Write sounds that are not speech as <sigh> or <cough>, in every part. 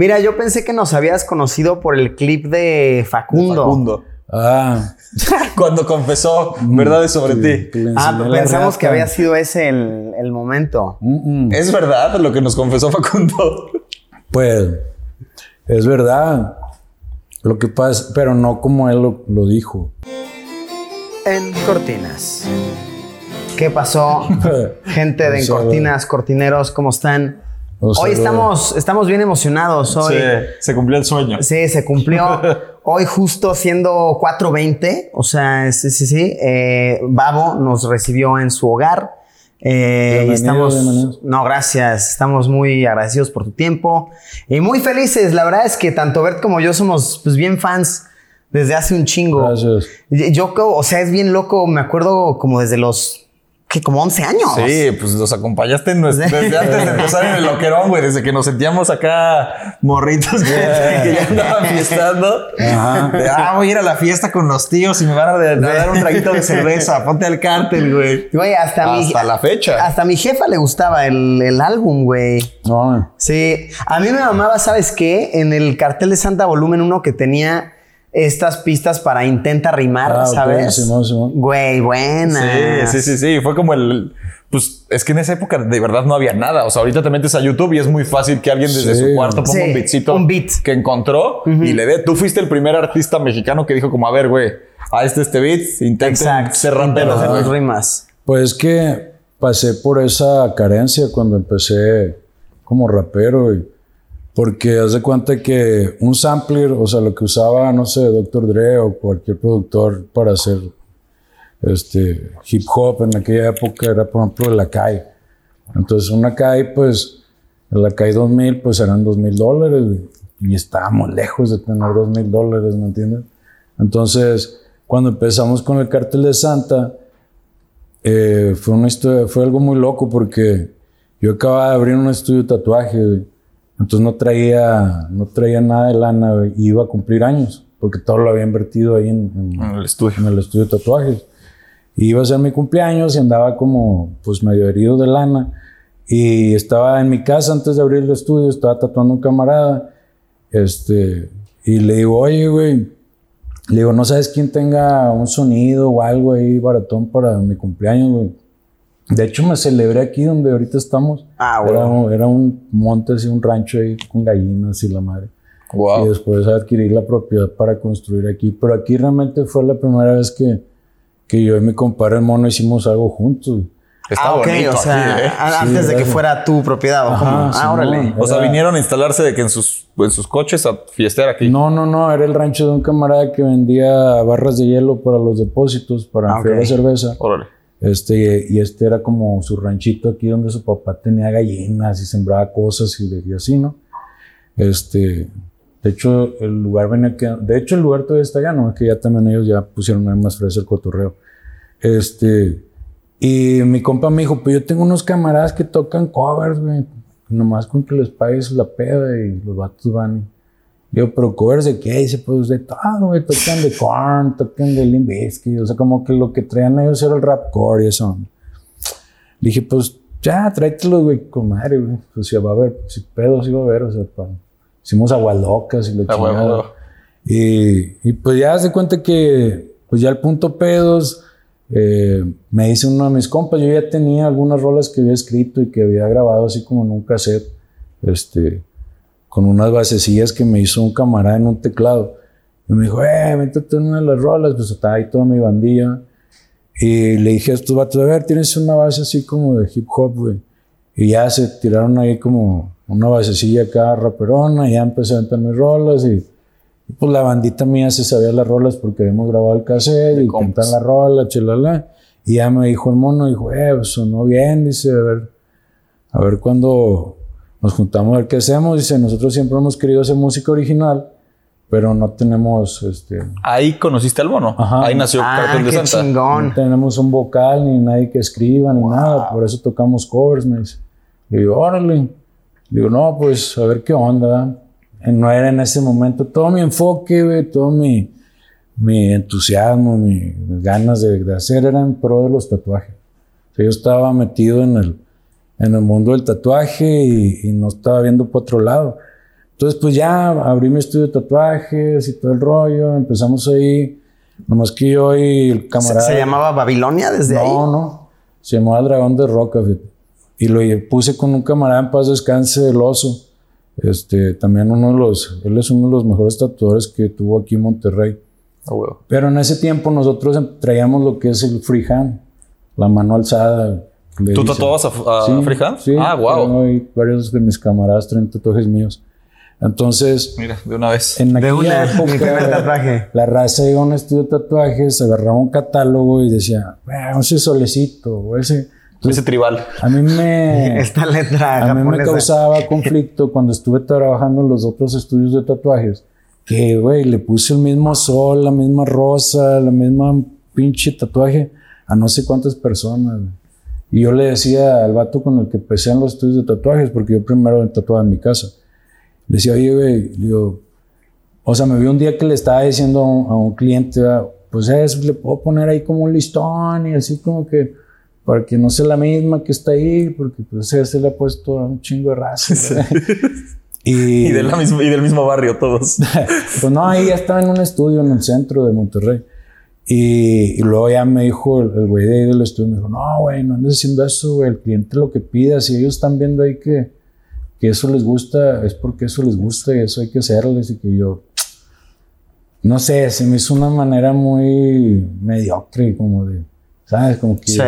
Mira, yo pensé que nos habías conocido por el clip de Facundo. Facundo. Ah, <laughs> Cuando confesó verdades sobre ti. Ah, pensamos que había sido ese el, el momento. Mm, mm. ¿Es verdad lo que nos confesó Facundo? Pues es verdad. Lo que pasa, pero no como él lo, lo dijo. En Cortinas. ¿Qué pasó? <laughs> Gente de En Un Cortinas, cortineros, ¿cómo están? Hoy saludo. estamos, estamos bien emocionados. Hoy, Sí, se cumplió el sueño. Sí, se cumplió. <laughs> Hoy justo siendo 4.20, o sea, sí, sí, sí, eh, Babo nos recibió en su hogar. eh, y estamos, bienvenido. no, gracias, estamos muy agradecidos por tu tiempo y muy felices. La verdad es que tanto Bert como yo somos pues, bien fans desde hace un chingo. Gracias. Yo, o sea, es bien loco, me acuerdo como desde los, que como 11 años. Sí, pues los acompañaste en nuestro- desde antes de empezar en el loquerón, güey, desde que nos sentíamos acá morritos que, que ya andaban fiestando. Ajá. De, ah, voy a ir a la fiesta con los tíos y me van a, de- a dar un traguito de cerveza. Ponte al cártel, güey. Güey, hasta, mi, Hasta la fecha. hasta a mi jefa le gustaba el, el álbum, güey. Sí, a mí me mamaba, ¿sabes qué? En el cartel de Santa Volumen 1 que tenía estas pistas para intenta rimar, Ah, ¿sabes? Simón, Simón. Güey, buena. Sí, sí, sí, sí. Fue como el. Pues es que en esa época de verdad no había nada. O sea, ahorita te metes a YouTube y es muy fácil que alguien desde Sí. su cuarto ponga Sí, un beatcito un beat. que encontró y le dé. Tú fuiste el primer artista mexicano que dijo, como, a ver, güey, a este este beat. Intenta güey". las rimas. Pues es que pasé por esa carencia cuando empecé como rapero. y- porque haz de cuenta que un sampler, o sea, lo que usaba, no sé, Dr. Dre o cualquier productor para hacer este, hip hop en aquella época era, por ejemplo, el Akai. Entonces, una Akai, pues, el Akai 2000, pues eran 2000 dólares güey, y estábamos lejos de tener 2000 dólares, ¿me entiendes? Entonces, cuando empezamos con el cartel de Santa, eh, fue una historia, fue algo muy loco porque yo acababa de abrir un estudio de tatuaje. Entonces no traía, no traía nada de lana güey, y iba a cumplir años porque todo lo había invertido ahí en, en- En el estudio. en el estudio de tatuajes. Y iba a ser mi cumpleaños y andaba como pues medio herido de lana y estaba en mi casa antes de abrir el estudio, estaba tatuando a un camarada, este, y le digo, oye, güey, le digo, ¿no sabes quién tenga un sonido o algo ahí baratón para mi cumpleaños, güey? De hecho, me celebré aquí donde ahorita estamos. Ah, era, bueno. un- era un monte, así, un rancho ahí con gallinas y la madre. Y Wow. después adquirir la propiedad para construir aquí. Pero aquí realmente fue la primera vez que, que yo y mi compadre el mono hicimos algo juntos. Está ah, ok, bonito o sea, aquí, ¿eh? a- Sí, antes de que fuera tu propiedad. ¿o? Ajá, ah, Simón. órale. O sea, Era- vinieron a instalarse de que en sus, en sus coches a fiestear aquí. No, no, no, era el rancho de un camarada que vendía barras de hielo para los depósitos, para Ah, enfriar ok. la cerveza. Órale. Este, y este era como su ranchito aquí donde su papá tenía gallinas y sembraba cosas y, y así, ¿no? Este, de hecho, el lugar venía que, de hecho, el lugar todavía está allá, ¿no? Que ya también ellos ya pusieron más fresa el cotorreo. Este, y mi compa me dijo, pues yo tengo unos camaradas que tocan covers, güey. Nomás con que les pagues la peda y los vatos van. Digo, pero covers de qué? Dice, pues de todo, güey. Tocan de Korn, tocan de Limp Bizkit. O sea, como que lo que traían ellos era el rapcore y eso. Le dije, pues ya, tráetelos, güey, con madre, güey. Pues si va a haber, si pedos iba a haber, o sea, pa- hicimos aguas locas y huevo, chingada. Y, y pues ya se cuenta que, pues ya el punto pedos, eh, me dice uno de mis compas, yo ya tenía algunas rolas que había escrito y que había grabado así como en un cassette, este, con unas basecillas que me hizo un camarada en un teclado. Y me dijo, eh, métete en una de las rolas, pues estaba ahí toda mi bandilla. Y le dije a estos vatos, a ver, tienes una base así como de hip hop, güey. Y ya se tiraron ahí como una basecilla acá raperona, y ya empecé a mis rolas y, pues la bandita mía se sabía las rolas porque habíamos grabado el cassette y cantan la rola, chelala. Y ya me dijo el mono, dijo, eh, pues sonó bien, dice, a ver, a ver cuándo nos juntamos a ver qué hacemos. Dice, nosotros siempre hemos querido hacer música original, pero no tenemos, este, Ahí conociste al mono. Ajá. Ahí nació Ah, Cartel de qué Santa. no chingón. tenemos un vocal ni nadie que escriba ni nada, por eso tocamos covers, me dice. Le digo, órale. Le digo, no, pues a ver qué onda. Eh, No era en ese momento todo mi enfoque, güey, todo mi, mi entusiasmo, mi- mis ganas de, de hacer era en pro de los tatuajes. O sea, yo estaba metido en el, en el mundo del tatuaje y, y no estaba viendo por otro lado. Entonces, pues ya abrí mi estudio de tatuajes y todo el rollo. Empezamos ahí. Nomás que yo y el ¿Se, camarada. se llamaba Babilonia desde no, ahí? no. Se llamaba el Dragón de Roca. Y lo puse con un camarada en paz descanse del oso. Este, también uno de los, él es uno de los mejores tatuadores que tuvo aquí en Monterrey. A huevo. Pero en ese tiempo nosotros em- traíamos lo que es el freehand, la mano alzada. ¿Tú tatuabas a, a Sí, freehand? Sí. Ah, wow. tengo ahí varios de mis camaradas traen tatuajes míos. Entonces, Mira, de una vez. en De una, mi época, <laughs> primer tatuaje. la raza iba a un estudio de tatuajes, agarraba un catálogo y decía, "Ah, ese solecito, o ese. Ese tribal. A mí me, <laughs> Esta letra a mí me causaba <laughs> conflicto cuando estuve trabajando en los otros estudios de tatuajes. Que, güey, le puse el mismo sol, la misma rosa, la misma pinche tatuaje a no sé cuántas personas. Y yo le decía al vato con el que empecé en los estudios de tatuajes, porque yo primero tatuaba en mi casa. Le decía, oye, güey, digo, o sea, me vi un día que le estaba diciendo a un, a un cliente, "Ah, pues es, le puedo poner ahí como un listón y así como que para que no sea la misma que está ahí, porque pues ese le ha puesto a un chingo de raza. ¿verdad? <laughs> y, Y, de la misma- y del mismo barrio todos. <laughs> pues no, ahí ya estaba en un estudio en el centro de Monterrey. Y, y luego ya me dijo el güey de ahí del estudio, me dijo, no, güey, no andes haciendo eso, güey, el cliente lo que pida, si ellos están viendo ahí que, que eso les gusta, es porque eso les gusta y eso hay que hacerles y que yo, no sé, se me hizo una manera muy mediocre, como de, ¿sabes? Como que Sí.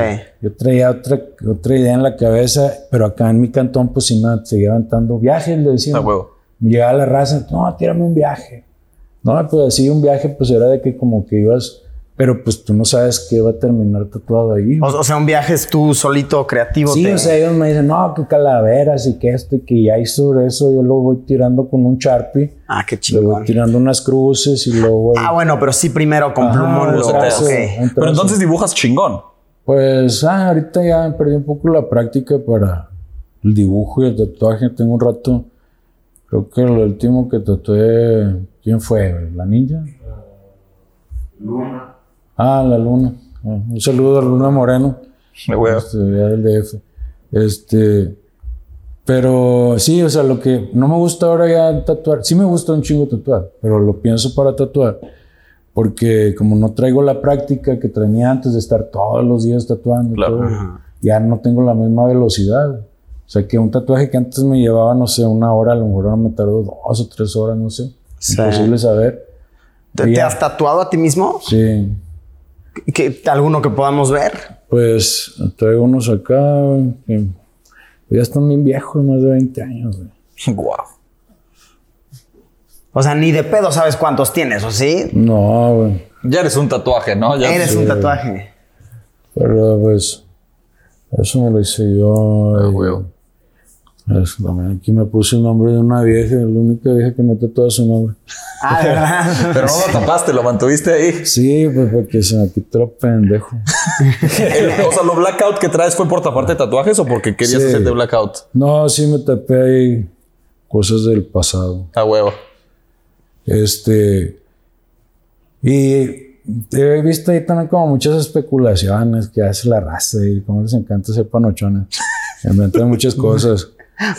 yo traía otra, otra idea en la cabeza, pero acá en mi cantón pues sí me seguía aventando viajes, le decía. Huevo. Llegaba la raza, no, tírame un viaje. No, pues así un viaje pues era de que como que ibas, pero pues tú no sabes qué va a terminar tatuado ahí. O, o sea, un viaje es tú solito creativo. Sí, te- o sea, ellos me dicen, no, que calaveras y que esto y que ya y sobre eso yo lo voy tirando con un Sharpie, Ah, qué le voy tirando unas cruces y luego voy... Ah, bueno, pero sí primero con Ajá, plumón lo... trazo, Pero entonces dibujas chingón. Pues ah, ahorita ya perdí un poco la práctica para el dibujo y el tatuaje. Tengo un rato, creo que lo último que tatué, ¿quién fue? ¿La ninja? Luna. Ah, la luna. Ah, un saludo a Luna Moreno, A huevo. este, ya del DF. Este, pero sí, o sea, lo que no me gusta ahora ya tatuar, sí me gusta un chingo tatuar, pero lo pienso para tatuar. Porque como no traigo la práctica que tenía antes de estar todos los días tatuando, Claro. todo, ya no tengo la misma velocidad. O sea, que un tatuaje que antes me llevaba, no sé, una hora, a lo mejor ahora me tardó dos o tres horas, no sé. Sí. Imposible saber. ¿Te, te has tatuado a ti mismo? Sí. ¿Qué- ¿Alguno que podamos ver? Pues traigo unos acá que ya están bien viejos, más de 20 años. güey. Guau. O sea, ni de pedo sabes cuántos tienes, ¿o sí? No, güey. Ya eres un tatuaje, ¿no? Ya Eres un tatuaje. Pero pues, eso me lo hice yo. Ah, y- también aquí me puse el nombre de una vieja, la única vieja que me tatuó su nombre. Ah, de verdad. <laughs> Pero no lo tapaste, lo mantuviste ahí. Sí, pues porque se me quitó el pendejo. <laughs> El- o sea, lo blackout que traes fue por taparte tatuajes o porque querías Sí. hacerte blackout. No, sí me tapé ahí cosas del pasado. A huevo. Este. Y he visto ahí también como muchas especulaciones que hace la raza y cómo les encanta ser panochones. Inventan muchas cosas.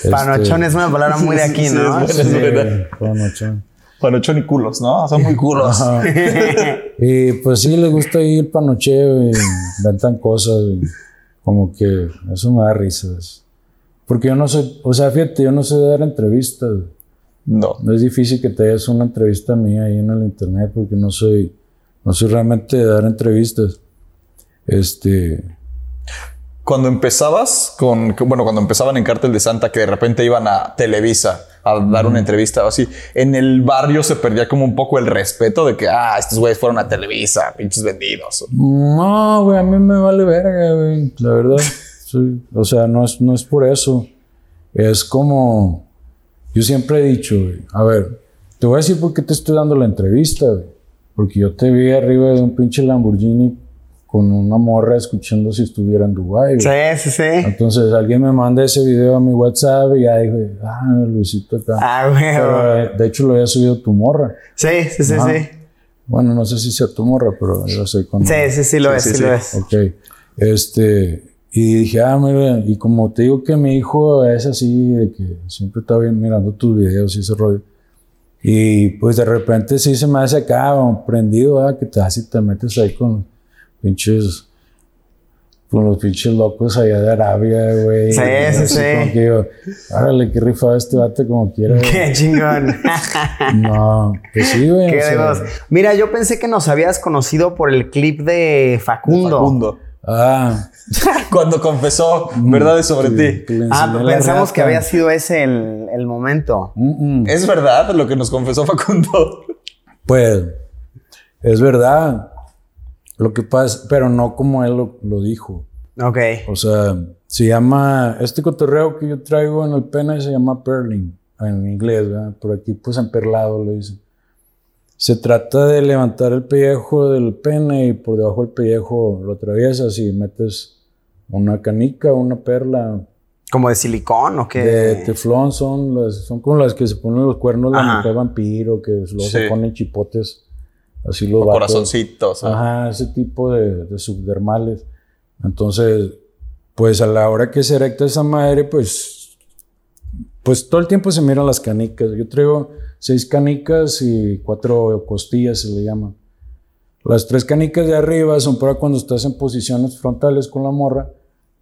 Panochón es una palabra muy de aquí, Sí, ¿no? es buena, es buena. Este, panochón. Panochón y culos, ¿no? Son muy culos. Ajá. <laughs> Y pues sí, les gusta ir panocheo y inventan cosas. y como que eso me da risas. Porque yo no soy, o sea, fíjate, yo no sé de dar entrevistas. No. No es difícil que te hagas una entrevista mía ahí en el internet porque no soy, no soy realmente de dar entrevistas. Este, Cuando empezabas con, bueno, cuando empezaban en Cártel de Santa, que de repente iban a Televisa a dar una entrevista o así, en el barrio se perdía como un poco el respeto de que, ah, estos güeyes fueron a Televisa, pinches vendidos. no, güey, a mí me vale verga, güey, la verdad. <laughs> Sí, O sea, no es, no es por eso. Es como, yo siempre he dicho, güey, a ver, te voy a decir por qué te estoy dando la entrevista, güey. Porque yo te vi arriba de un pinche Lamborghini con una morra escuchando si estuviera en Dubái. Sí, sí, sí. Entonces alguien me manda ese video a mi WhatsApp y ya dije, ah, Luisito acá. Ah, güey. Pero eh, de hecho lo había subido tu morra. Sí, sí, sí, Ajá. sí. Bueno, no sé si sea tu morra, pero yo sé cuando. Sí, sí, sí lo es, sí, sí, lo sí. es. Ok. Este. Y dije, ah, mira, y como te digo que mi hijo es así, de que siempre está bien mirando tus videos y ese rollo. Y pues de repente sí se me hace acá prendido, ¿verdad? que te así te metes ahí con pinches con los pinches locos allá de Arabia, güey. Sí, sí, sí. Como que digo, árale, qué rifado este vato como quiera. <laughs> güey". Qué chingón. No, que sí, güey. Qué o sea, de dos. Mira, yo pensé que nos habías conocido por el clip de Facundo. Facundo. Ah, <laughs> Cuando confesó verdades sobre ti. Ah, pensamos que había sido ese el, el momento. Mm, mm. ¿Es verdad lo que nos confesó Facundo? Pues, es verdad. Lo que pasa, pero no como él lo, lo dijo. Ok. O sea, se llama, este cotorreo que yo traigo en el pene se llama perling, en inglés, ¿verdad? Por aquí pues emperlado le dicen. Se trata de levantar el pellejo del pene y por debajo del pellejo lo atraviesas y metes una canica, una perla ¿Como de silicón o qué? de teflón, son, las, son como las que se ponen los cuernos de la mujer vampiro, que luego Sí. se ponen chipotes, así los O vatos. corazoncitos. ¿eh? Ajá, ese tipo de, de subdermales. Entonces, pues a la hora que se erecta esa madre, pues, pues todo el tiempo se miran las canicas. Yo traigo seis canicas y cuatro costillas, se le llama. Las tres canicas de arriba son para cuando estás en posiciones frontales con la morra.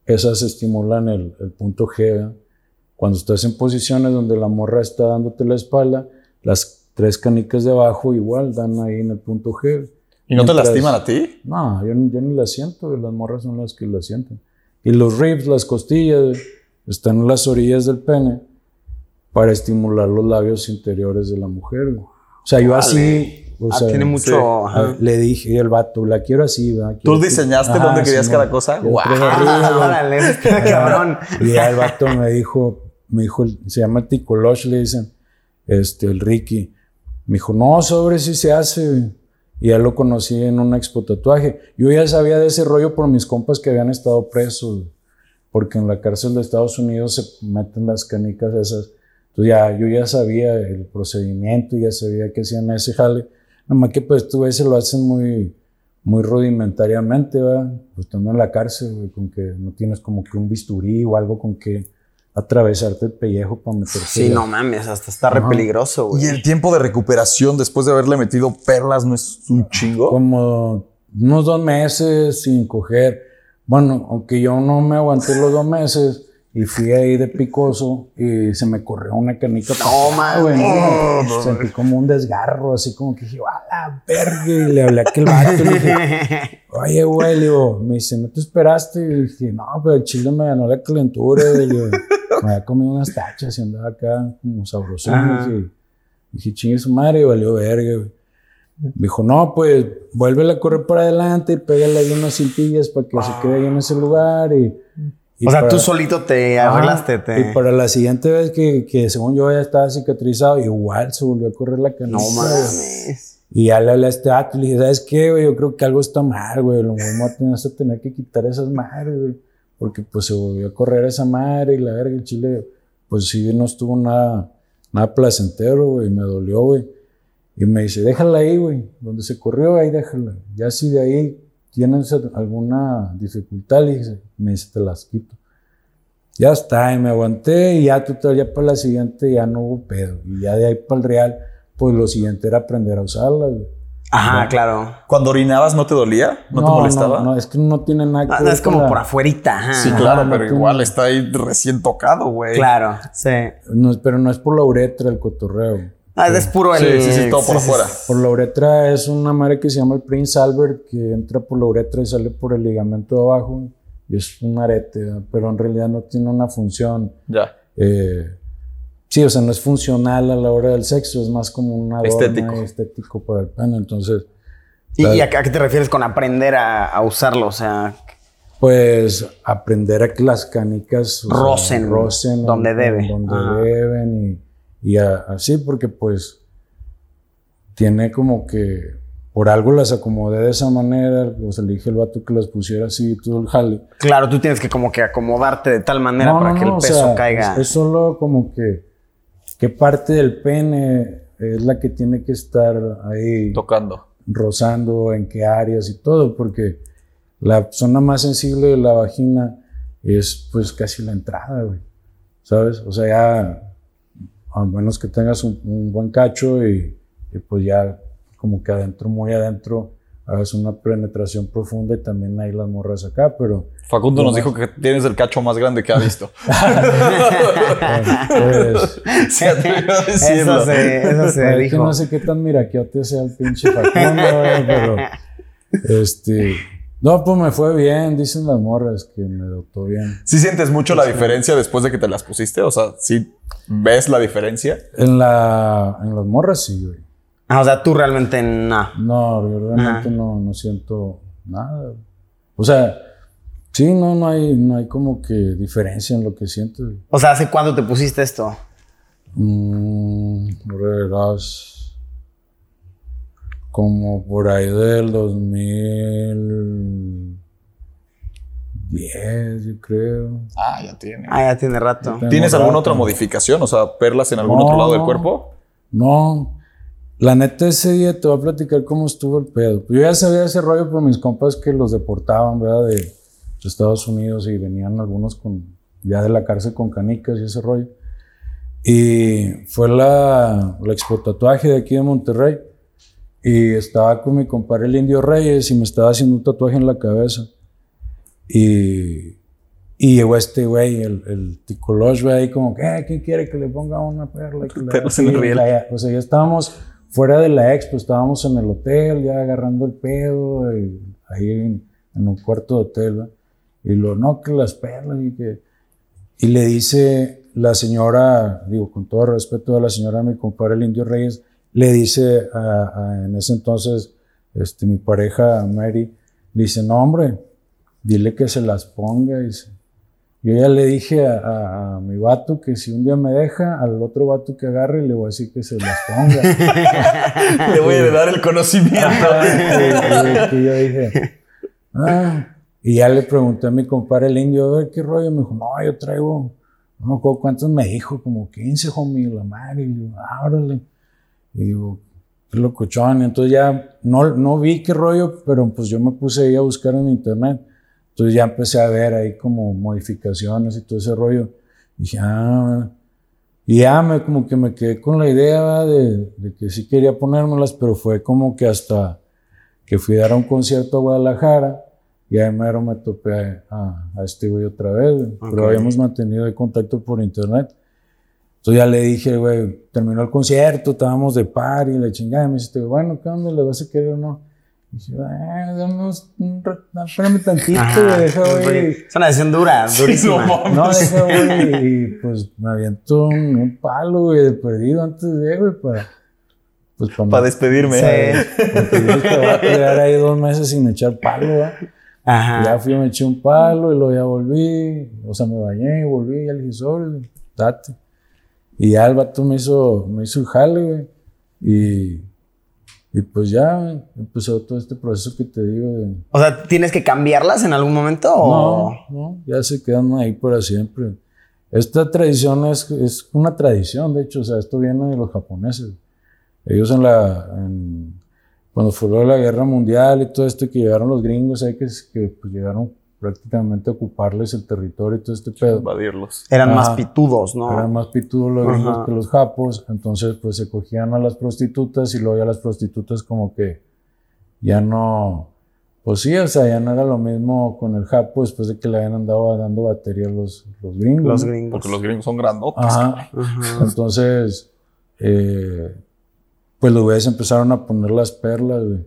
Esas estimulan el, el punto G. ¿verdad? Cuando estás en posiciones donde la morra está dándote la espalda, las tres canicas de abajo igual dan ahí en el punto G. ¿Y no te Mientras- lastiman a ti? no, yo, ni- yo ni la siento, las morras son las que la sienten. Y los ribs, las costillas, están en las orillas del pene para estimular los labios interiores de la mujer. O sea, yo así, o Ah, sea, tiene mucho. sí. ah, le dije al vato, la quiero así, ¿verdad? ¿Tú Quiero que- diseñaste Ajá, dónde querías Simón. cada cosa? ¡Guau! Ah, órale, cabrón. Y ya el vato me dijo, me dijo, se llama Ticolosh, le dicen, este, el Ricky. Me dijo, no, sobre si se hace. güey". Y ya lo conocí en una expo tatuaje. Yo ya sabía de ese rollo por mis compas que habían estado presos. Porque en la cárcel de Estados Unidos se meten las canicas esas. Entonces ya, yo ya sabía el procedimiento, ya sabía que hacían ese jale. Nada más que pues tú ese lo hacen muy, muy rudimentariamente, ¿verdad? Pues estando en la cárcel, con que no tienes como que un bisturí o algo con que atravesarte el pellejo para meterte. Sí, no mames, hasta está re peligroso, güey. ¿Y el tiempo de recuperación después de haberle metido perlas no es un chingo? Como unos dos meses sin coger. Bueno, aunque yo no me aguanté los dos meses y fui ahí de picoso y se me corrió una canica. No, mames. Sentí como un desgarro, así como que dije, a la verga. Y le hablé a aquel vato y le dije, <laughs> Oye, güey, le digo, me dice, ¿no te esperaste? Y le dije, no, pero el chile me ganó la calentura. Y le digo, me había comido unas tachas y andaba acá como sabrosones. Ajá. Y dije, chingue su madre, y valió verga, güey. Me dijo, no, pues, vuélvela a correr para adelante y pégale ahí unas cintillas para que se quede ahí en ese lugar. Y, y o sea, para- tú solito te Ajá. arreglaste. Te... Y para la siguiente vez que, que según yo ya estaba cicatrizado, igual se volvió a correr la canica. No mames. Y ya le hablé a este y le dije, ¿sabes qué, güey? Yo creo que algo está mal, güey. Lo vamos a tener, a tener que quitar esas madres, güey. Porque pues se volvió a correr esa madre y la verga, el chile, pues sí, no estuvo nada, nada placentero, güey. Me dolió, güey. Y me dice, déjala ahí, güey. Donde se corrió, ahí déjala. Ya si de ahí tienes alguna dificultad, le dije, me dice, te las quito. Ya está, y me aguanté y ya total, ya para la siguiente ya no hubo pedo. Y ya de ahí para el real, pues lo siguiente era aprender a usarla, güey. Ajá, claro. ¿Cuando orinabas no te dolía? ¿No, te molestaba? No, no, es que no tiene nada que Ah, ver es como la- por afuerita. Ajá. Sí, Ajá, claro, no pero tiene- igual está ahí recién tocado, güey. Claro, sí. no, pero no es por la uretra el cotorreo. Ah, es puro el. Sí, sí, sí, todo por afuera. Por la uretra es una madre que se llama el Prince Albert, que entra por la uretra y sale por el ligamento de abajo. Y es un arete, pero en realidad no tiene una función. Ya. eh, sí, o sea, no es funcional a la hora del sexo, es más como un adorno Estético. estético para el pene. Entonces, ¿Y, a, a qué te refieres con aprender a, a usarlo? O sea, pues aprender a que las canicas sea, Rocen rocen donde debe. donde Ah. deben y, y a- así porque pues tiene como que por algo las acomodé de esa manera, sea, le dije al vato que las pusiera así y todo el jale. claro, tú tienes que como que acomodarte de tal manera No, para no, que no, el o peso sea, caiga. Es, es solo como que qué parte del pene es la que tiene que estar ahí Tocando. rozando, en qué áreas y todo, porque la zona más sensible de la vagina es pues casi la entrada, güey. ¿Sabes? O sea, ya a menos que tengas un, un buen cacho y, y pues ya como que adentro, muy adentro, hagas una penetración profunda y también hay las morras acá, pero Facundo nos dijo que tienes el cacho más grande que ha visto. pues, Se atrevió a decirlo. Eso se, eso se que dijo. no sé qué tan miraquiote sea el pinche Facundo, güey, <laughs> pero este, no, pues me fue bien, dicen las morras que me dotó bien. ¿Sí sientes mucho la diferencia después de que te las pusiste? O sea, ¿sí ves la diferencia? En la, en las morras sí, güey. Ah, o sea, tú realmente no. No, yo realmente no, no siento nada. O sea, sí, no, no hay, no hay como que diferencia en lo que siento. O sea, ¿hace cuándo te pusiste esto? Mm, verás, como por ahí del 2010, yo creo. Ah, ya tiene. Ah, ya tiene rato. ¿Tienes alguna otra modificación? O sea, perlas en algún No, otro lado del cuerpo. No, la neta ese día te voy a platicar cómo estuvo el pedo. Yo ya sabía ese rollo por mis compas que los deportaban, ¿verdad? De, de Estados Unidos y venían algunos con, ya de la cárcel con canicas y ese rollo. Y fue la, la expo tatuaje de aquí de Monterrey. Y estaba con mi compadre el Indio Reyes y me estaba haciendo un tatuaje en la cabeza. Y, y llegó este güey, el, el Ticolosh, güey, ahí como que, "Eh, ¿quién quiere que le ponga una perla? Que la- la- O sea, ya estábamos fuera de la expo, estábamos en el hotel, ya agarrando el pedo, y ahí en, en un cuarto de hotel, ¿verdad? Y lo, no, que las perlas, y que... Y le dice la señora, digo, con todo respeto a la señora, mi compadre el Indio Reyes, le dice a- a- en ese entonces, este, mi pareja Mary, le dice, no, hombre, dile que se las ponga. Dice. Yo ya le dije a, a- a mi vato que si un día me deja, al otro vato que agarre, le voy a decir que se las ponga. <laughs> Le voy a heredar el conocimiento. que, que yo dije, ah. Y ya le pregunté a mi compadre el indio, a ver qué rollo. Me dijo, no, yo traigo, no me acuerdo cuántos me dijo, como 15, homie, la madre. Y yo, órale. Y digo, qué locochón. Entonces ya no, no vi qué rollo, pero pues yo me puse ahí a buscar en internet. Entonces ya empecé a ver ahí como modificaciones y todo ese rollo. Y dije, ah, y ya me, como que me quedé con la idea de, de que sí quería ponérmelas, pero fue como que hasta que fui a dar un concierto a Guadalajara y ahí mero me topé a, a este güey otra vez, güey. pero habíamos mantenido el contacto por internet. Entonces ya le dije, güey, terminó el concierto, estábamos de par y la chingada. Y me dice, bueno, ¿qué onda? ¿Le vas a querer o no? Y dije, "Ah, dame unos- un espérame tantito, güey, deja, güey. Es una decisión dura, durísima. no mames. No, deja, güey, y pues me aviento un, un palo, güey, de perdido antes de, güey, para... Pues para... Para despedirme. Sí. Porque dije que voy a quedar ahí dos meses sin echar palo, ¿verdad? Ajá. Ya fui, me eché un palo y luego ya volví, o sea, me bañé y volví, y ya le dije, sobre, date. Y ya el vato me hizo, me hizo el jale, güey, y, y pues ya empezó todo este proceso que te digo de... O sea, ¿tienes que cambiarlas en algún momento? O... No, no, ya se quedan ahí para siempre. Esta tradición es, es una tradición, de hecho, o sea, esto viene de los japoneses. Ellos en la, en- cuando fue la guerra mundial y todo esto, que llegaron los gringos, ahí que, que pues, llegaron prácticamente ocuparles el territorio y todo este pedo. Invadirlos. Eran Ajá. más pitudos, ¿no? Eran más pitudos los gringos que los japos, entonces pues se cogían a las prostitutas y luego ya las prostitutas como que ya no, pues sí, o sea, ya no era lo mismo con el japo después de que le habían andado dando batería a los, los gringos. Los gringos. Porque los gringos son grandotes. Ajá. Ajá. Entonces, eh, pues los güeyes empezaron a poner las perlas, güey.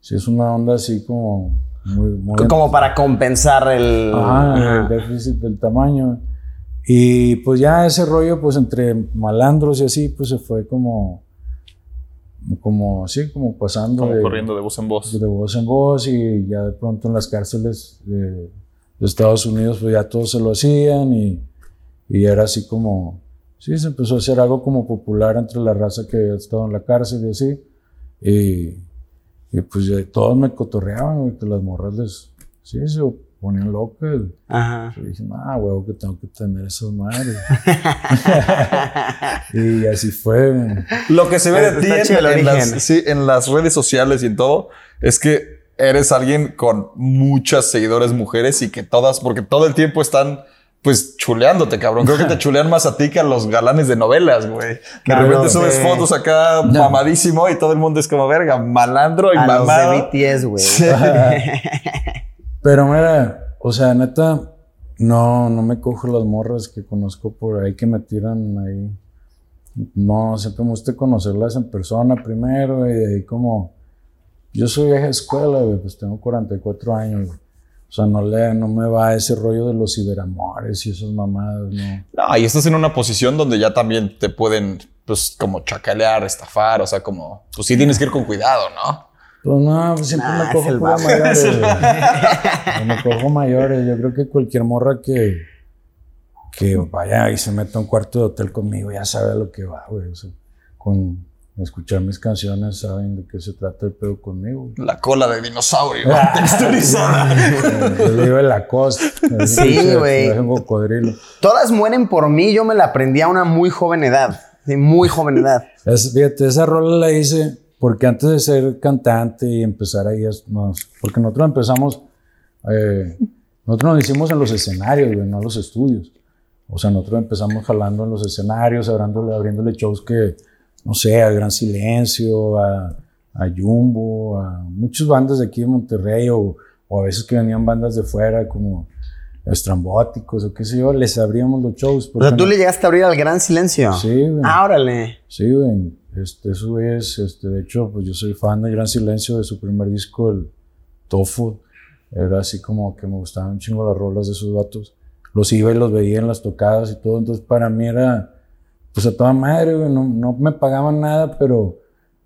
Sí, es una onda así como muy... muy Como para compensar el... Ajá, Ajá. el déficit del tamaño. Y pues ya ese rollo, pues entre malandros y así, pues se fue como, como así, como pasando Como de, corriendo de voz en voz. de voz en voz y ya de pronto en las cárceles de, de Estados Unidos, pues ya todos se lo hacían y, y era así como, sí, se empezó a hacer algo como popular entre la raza que había estado en la cárcel y así. Y, y pues ya todos me cotorreaban, güey, que las morras les, sí, se ponían locas. Ajá. Yo dije, ah, huevo, que tengo que tener esas madres. <laughs> <laughs> y así fue. güey. Lo que se ve de ti en, las, sí, en las redes sociales y en todo es que eres alguien con muchas seguidores mujeres y que todas, porque todo el tiempo están pues chuleándote, cabrón. Creo que te <laughs> chulean más a ti que a los galanes de novelas, güey. De Claro, repente subes sí. fotos acá mamadísimo y todo el mundo es como verga, malandro y A los mamado. de BTS, güey. <laughs> Pero mira, o sea, neta, no, no me cojo las morras que conozco por ahí que me tiran ahí. No, siempre me gusta conocerlas en persona primero y de ahí como... Yo soy vieja escuela, güey, pues tengo 44 años, güey. O sea, no, le, no me va ese rollo de los ciberamores y esas mamadas, no. No, y estás en una posición donde ya también te pueden, pues, como chacalear, estafar, o sea, como, pues sí tienes que ir con cuidado, ¿no? Pues no, pues siempre Nah, me cojo mayores, güey. Me cojo mayores. Yo creo que cualquier morra que, que vaya y se meta a un cuarto de hotel conmigo ya sabe a lo que va, güey. O sea, con escuchar mis canciones saben de qué se trata el pedo conmigo. La cola de dinosaurio <laughs> <laughs> texturizada. Yo le digo el Lacoste. el Sí, güey. cocodrilo. Todas mueren por mí. Yo me la aprendí a una muy joven edad. Sí, muy joven edad. Es- fíjate, esa rola la hice porque antes de ser cantante y empezar ahí, nos, porque nosotros empezamos, eh, nosotros nos hicimos en los escenarios, güey, no en los estudios. O sea, nosotros empezamos jalando en los escenarios, abriéndole, abriéndole shows que, no sé, al Gran Silencio, a, a Jumbo, a muchas bandas de aquí de Monterrey, o, o a veces que venían bandas de fuera, como Estrambóticos o qué sé yo, les abríamos los shows. O sea, tú no- le llegaste a abrir al gran silencio. Sí, güey. Ah, órale. Sí, güey. Este, eso güeyes, este, de hecho, pues yo soy fan de Gran Silencio de su primer disco, el Tofu. Era así como que me gustaban un chingo las rolas de esos vatos. Los iba y los veía en las tocadas y todo. Entonces, para mí era, pues a toda madre, güey. No, no me pagaban nada, pero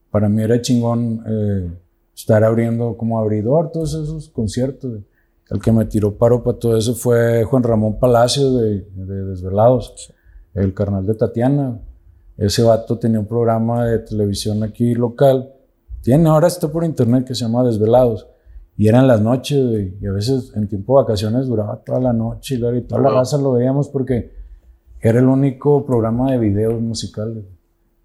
para mí era chingón eh, estar abriendo como abridor todos esos conciertos. güey. El que me tiró paro para todo eso fue Juan Ramón Palacio de, de Desvelados, el carnal de Tatiana. Ese vato tenía un programa de televisión aquí local. Tiene, ahora está por internet que se llama Desvelados. Y eran las noches, güey, y a veces en tiempo de vacaciones duraba toda la noche y toda la raza lo veíamos porque era el único programa de videos musicales.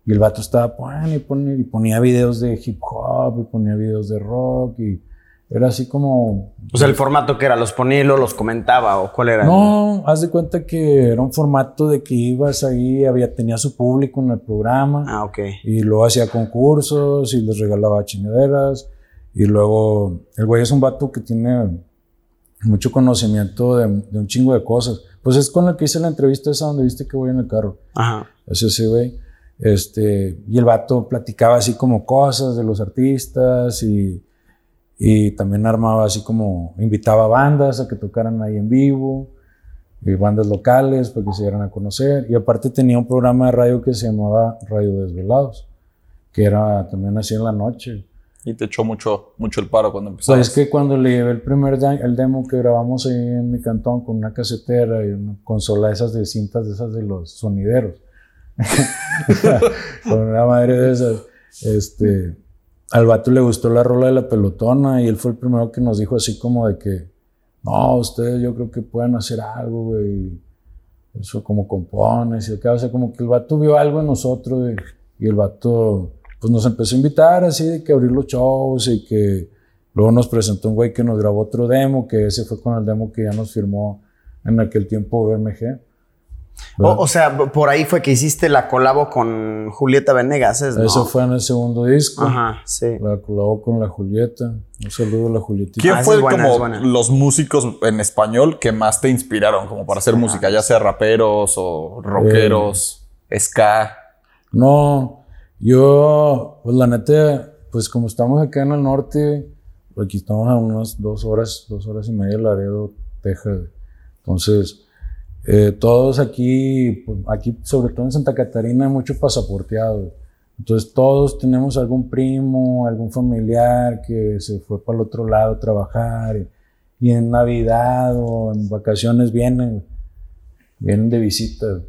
Y el vato estaba poniendo y ponía, y ponía videos de hip hop y ponía videos de rock y era así como... O sea, el formato que era, los ponía y los comentaba, o cuál era. No, haz de cuenta que era un formato de que ibas ahí, había, tenía su público en el programa. Ah, ok. Y luego hacía concursos y les regalaba chingaderas. Y luego, el güey es un vato que tiene mucho conocimiento de, de un chingo de cosas. Pues es con el que hice la entrevista esa donde viste que voy en el carro. Ajá. Es ese güey. Este, y el vato platicaba así como cosas de los artistas y, y también armaba así como, invitaba bandas a que tocaran ahí en vivo, y bandas locales para que se dieran a conocer. Y aparte tenía un programa de radio que se llamaba Radio Desvelados, que era también así en la noche. Y te echó mucho, mucho el paro cuando empezabas. Pues es que cuando le llevé el primer de- el demo que grabamos ahí en mi cantón con una casetera y una consola esas de cintas de esas de los sonideros. <laughs> con una madre de esas. Este, al vato le gustó la rola de la pelotona y él fue el primero que nos dijo así como de que, no, ustedes yo creo que pueden hacer algo, güey. Eso como compones y acá, o sea, como que el vato vio algo en nosotros güey, y el vato pues nos empezó a invitar así de que abrir los shows y que luego nos presentó un güey que nos grabó otro demo, que ese fue con el demo que ya nos firmó en aquel tiempo BMG. O, o sea, por ahí fue que hiciste la colabo con Julieta Venegas, ¿es, no? Eso fue en el segundo disco. Ajá, sí. La colabó con la Julieta. Un saludo a la Julietita. ¿Quién Ah, fue buena, como los músicos en español que más te inspiraron como para hacer música? Ya sea raperos o rockeros, ska. No, yo, pues la neta, pues como estamos acá en el norte, aquí estamos a unas dos horas, dos horas y media de Laredo, Texas. Entonces, eh, todos aquí, pues, aquí sobre todo en Santa Catarina, hay mucho pasaporteado. Entonces, todos tenemos algún primo, algún familiar que se fue para el otro lado a trabajar y, y en Navidad o en vacaciones vienen, vienen de visita.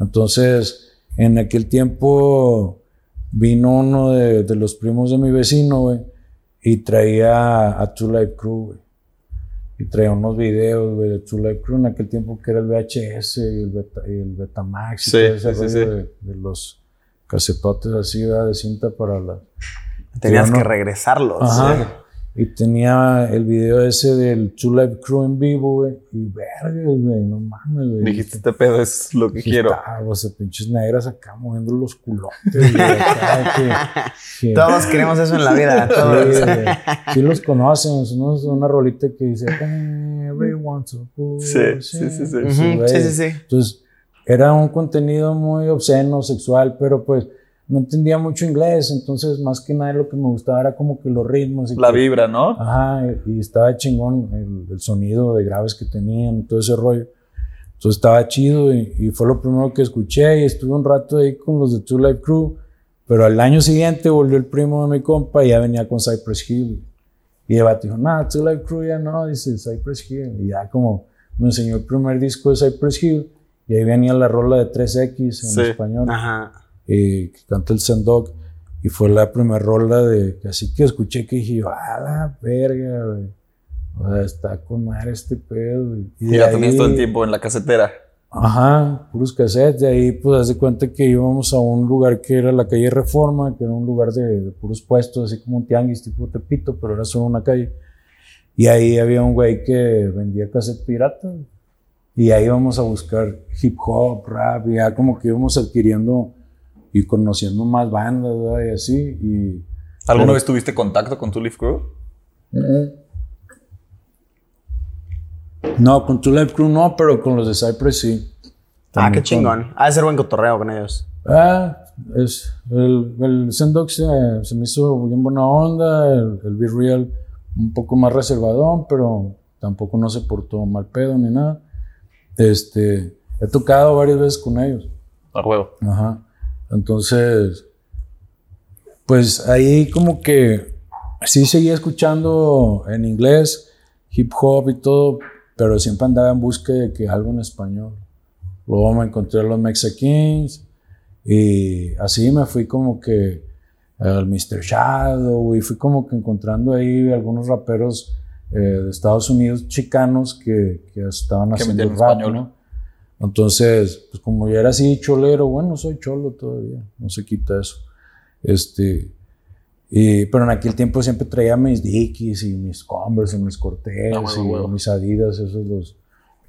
Entonces, en aquel tiempo vino uno de, de los primos de mi vecino, güey, y traía a Two Life Crew, güey. Y traía unos videos, güey, de Two Life Crew en aquel tiempo que era el VHS y el, Beta, y el Betamax y Sí, todo ese sí, rollo sí. De, de los casetotes así, ¿verdad? de cinta para la... Tenías que no- regresarlos. Ajá. Y tenía el video ese del Two Live Crew en vivo, güey. Y verga, güey, no mames, güey. Dijiste, este pedo es lo que Sí, quiero. estaba, o sea, pinches negras acá moviendo los culotes, güey, acá, que- <laughs> que- Todos queremos eso en la vida. Sí, Todos. güey. Sí los conocen, ¿no? Es una rolita que dice Everyone's a fool", Sí, sí, sí, sí. Güey. sí, sí, sí. Entonces, era un contenido muy obsceno, sexual, pero pues no entendía mucho inglés, entonces más que nada lo que me gustaba era como que los ritmos. Y La que- vibra, ¿no? Ajá, y estaba chingón el, el sonido de graves que tenían, todo ese rollo. Entonces estaba chido y, y fue lo primero que escuché y estuve un rato ahí con los de Two Life Crew, pero al año siguiente volvió el primo de mi compa y ya venía con Cypress Hill. Y el vato dijo, nah, Two Life Crew ya no, dice Cypress Hill. Y ya como me enseñó el primer disco de Cypress Hill y ahí venía la rola de 3X en Sí. español Ajá. Eh, que canta el Sandog. Y fue la primera rola de. Así que escuché que dije, yo, a la verga, güey. O sea, está con madre este pedo. güey". Y la tenías todo el tiempo en la casetera. Ajá, puros cassettes. De ahí, pues, haz de cuenta que íbamos a un lugar que era la calle Reforma, que era un lugar de, de puros puestos, así como un tianguis tipo Tepito, pero era solo una calle. Y ahí había un güey que vendía cassette pirata. Y ahí íbamos a buscar hip hop, rap, y ya como que íbamos adquiriendo y conociendo más bandas, ¿verdad? Y así. Y, ¿Alguna Pero- vez tuviste contacto con tu Leaf Crew? No, con Two Life Crew no, pero con los de Cypress sí. Ah, qué con- chingón. Ha de ser buen cotorreo con ellos. Ah, es, el, el Sendox se, se me hizo bien buena onda, el, el Be Real un poco más reservadón, pero tampoco no se portó mal pedo ni nada. Este, he tocado varias veces con ellos. A huevo. Ajá. Entonces, pues ahí como que sí seguía escuchando en inglés, hip hop y todo, pero siempre andaba en busca de que algo en español. Luego me encontré a los Mexa Kings y así me fui como que al Mr. Shadow y fui como que encontrando ahí algunos raperos eh, de Estados Unidos chicanos que, que estaban Que haciendo rap, español. ¿no? Entonces, pues como yo era así cholero, bueno, soy cholo todavía, no se quita eso. Este, y, pero en aquel tiempo siempre traía mis Dickies y mis Converse y mis Cortez Ah, huevo, y huevo. mis Adidas, esos los,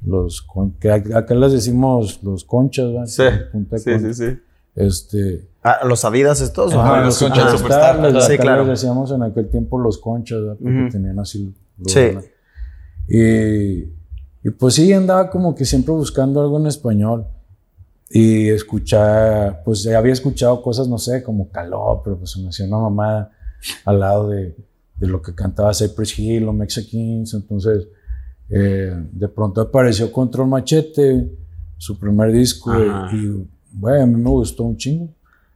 los que ac- acá les decimos los conchas, ¿verdad? Sí, sí, sí, sí. Este, Ah, ¿Los Adidas estos? Ajá, Ajá, los conchas Superstar, les- sí, acá claro. les decíamos en aquel tiempo los conchas, ¿verdad? porque Ujú. tenían así. los- Sí. ¿verdad? Y, y pues sí, andaba como que siempre buscando algo en español. Y escuchar, pues ya había escuchado cosas, no sé, como Caló, pero pues se me hacía una mamada al lado de, de lo que cantaba Cypress Hill o Mexicans. Entonces, eh, de pronto apareció Control Machete, su primer disco, Ajá. y, bueno, a mí me gustó un chingo.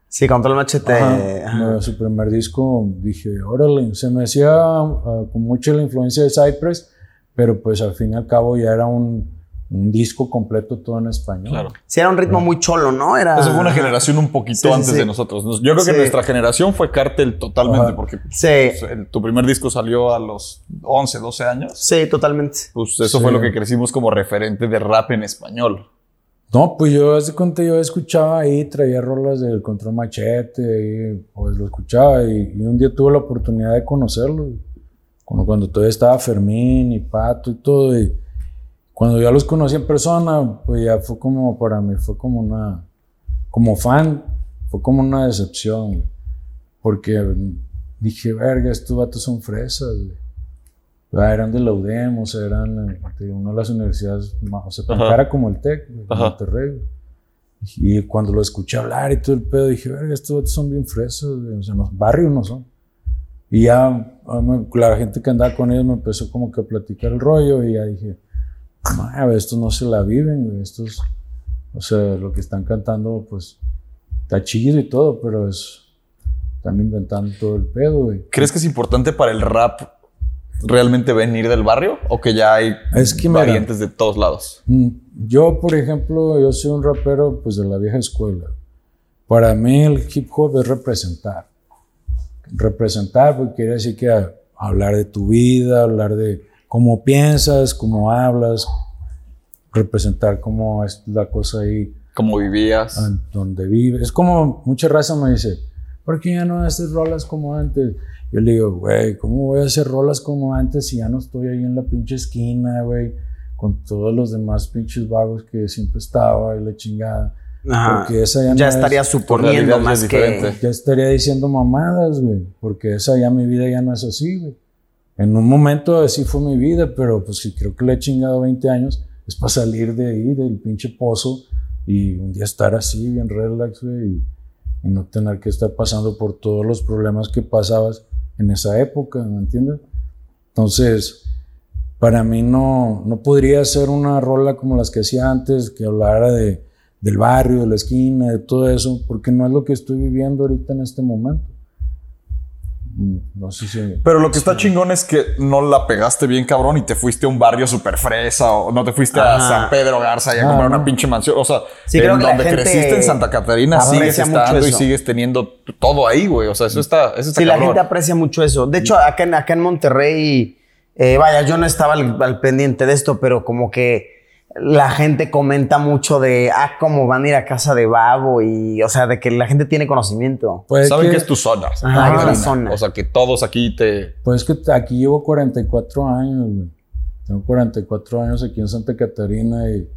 Sí, contra el machete. Ajá, su primer disco dije, órale, se me hacía ah, con mucha la influencia de Cypress, pero pues al fin y al cabo ya era un, un disco completo todo en español. Claro. Sí, era un ritmo muy cholo, ¿no? Era. Eso fue una generación un poquito Sí, sí, antes sí. de nosotros. Nos- Yo creo que Sí. nuestra generación fue Cartel totalmente, Ajá. porque Sí, pues, el- tu primer disco salió a los 11, 12 años. sí, totalmente. Pues eso Sí. fue lo que crecimos como referente de rap en español. No, pues yo hace cuenta yo escuchaba ahí, traía rolas del Control Machete, y, pues lo escuchaba y, y un día tuve la oportunidad de conocerlo. Cuando, cuando todavía estaba Fermín y Pato y todo. Y cuando ya los conocí en persona, pues ya fue como para mí, fue como una, como fan, fue como una decepción. güey. Porque dije, verga, estos vatos son fresas. güey. Ah, eran de la UDEM, o sea, eran eh, de una de las universidades, más- o sea, tan cara como el TEC, de. Monterrey. Y cuando lo escuché hablar y todo el pedo, dije, verga, estos vatos son bien fresas, güey, o sea, no, barrio no son. Y ya ah, la gente que andaba con ellos me empezó como que a platicar el rollo y ya dije, "Madre, estos no se la viven, estos, o sea, lo que están cantando, pues, está chido y todo, pero es, están inventando todo el pedo, güey. ¿Crees que es importante para el rap realmente venir del barrio o que ya hay Es que, mira, variantes de todos lados? Mm, Yo, por ejemplo, yo soy un rapero pues de la vieja escuela. Para mí el hip hop es representar. Representar porque quiere decir que a- hablar de tu vida, hablar de cómo piensas, cómo hablas, representar cómo es la cosa ahí ¿Cómo vivías? en donde vives. Es como mucha raza me dice, ¿por qué ya no haces rolas como antes? Yo le digo, güey, ¿cómo voy a hacer rolas como antes si ya no estoy ahí en la pinche esquina, güey? Con todos los demás pinches vagos que siempre estaba y la chingada. Ajá. Porque esa ya, Ya no es- estaría realidad suponiendo más es que... ya estaría diciendo mamadas, güey, porque esa ya mi vida ya no es así, güey. En un momento así fue mi vida, pero pues si creo que le he chingado 20 años, es para salir de ahí, del pinche pozo, y un día estar así, bien relax, güey, y, y no tener que estar pasando por todos los problemas que pasabas en esa época, ¿me entiendes? Entonces, para mí no, no podría ser una rola como las que hacía antes, que hablara de, del barrio, de la esquina, de todo eso, porque no es lo que estoy viviendo ahorita en este momento. Mm, No sé si... Pero lo que está chingón es que no la pegaste bien, cabrón, y te fuiste a un barrio súper fresa o no te fuiste a. San Pedro Garza y a Ah, comprar no. una pinche mansión. O sea, Sí, en donde creciste en Santa Catarina sigues estando y sigues teniendo todo ahí, güey. O sea, eso está, eso está Sí, la gente aprecia mucho eso. De hecho, acá en, acá en Monterrey, eh, vaya, yo no estaba al, al pendiente de esto, pero como que la gente comenta mucho de, ah, cómo van a ir a casa de Babo y, o sea, de que la gente tiene conocimiento. Pues Saben que, que es tu zona. Ajá, es la zona. O sea, que todos aquí te... pues que aquí llevo 44 años, güey. Tengo 44 años aquí en Santa Catarina y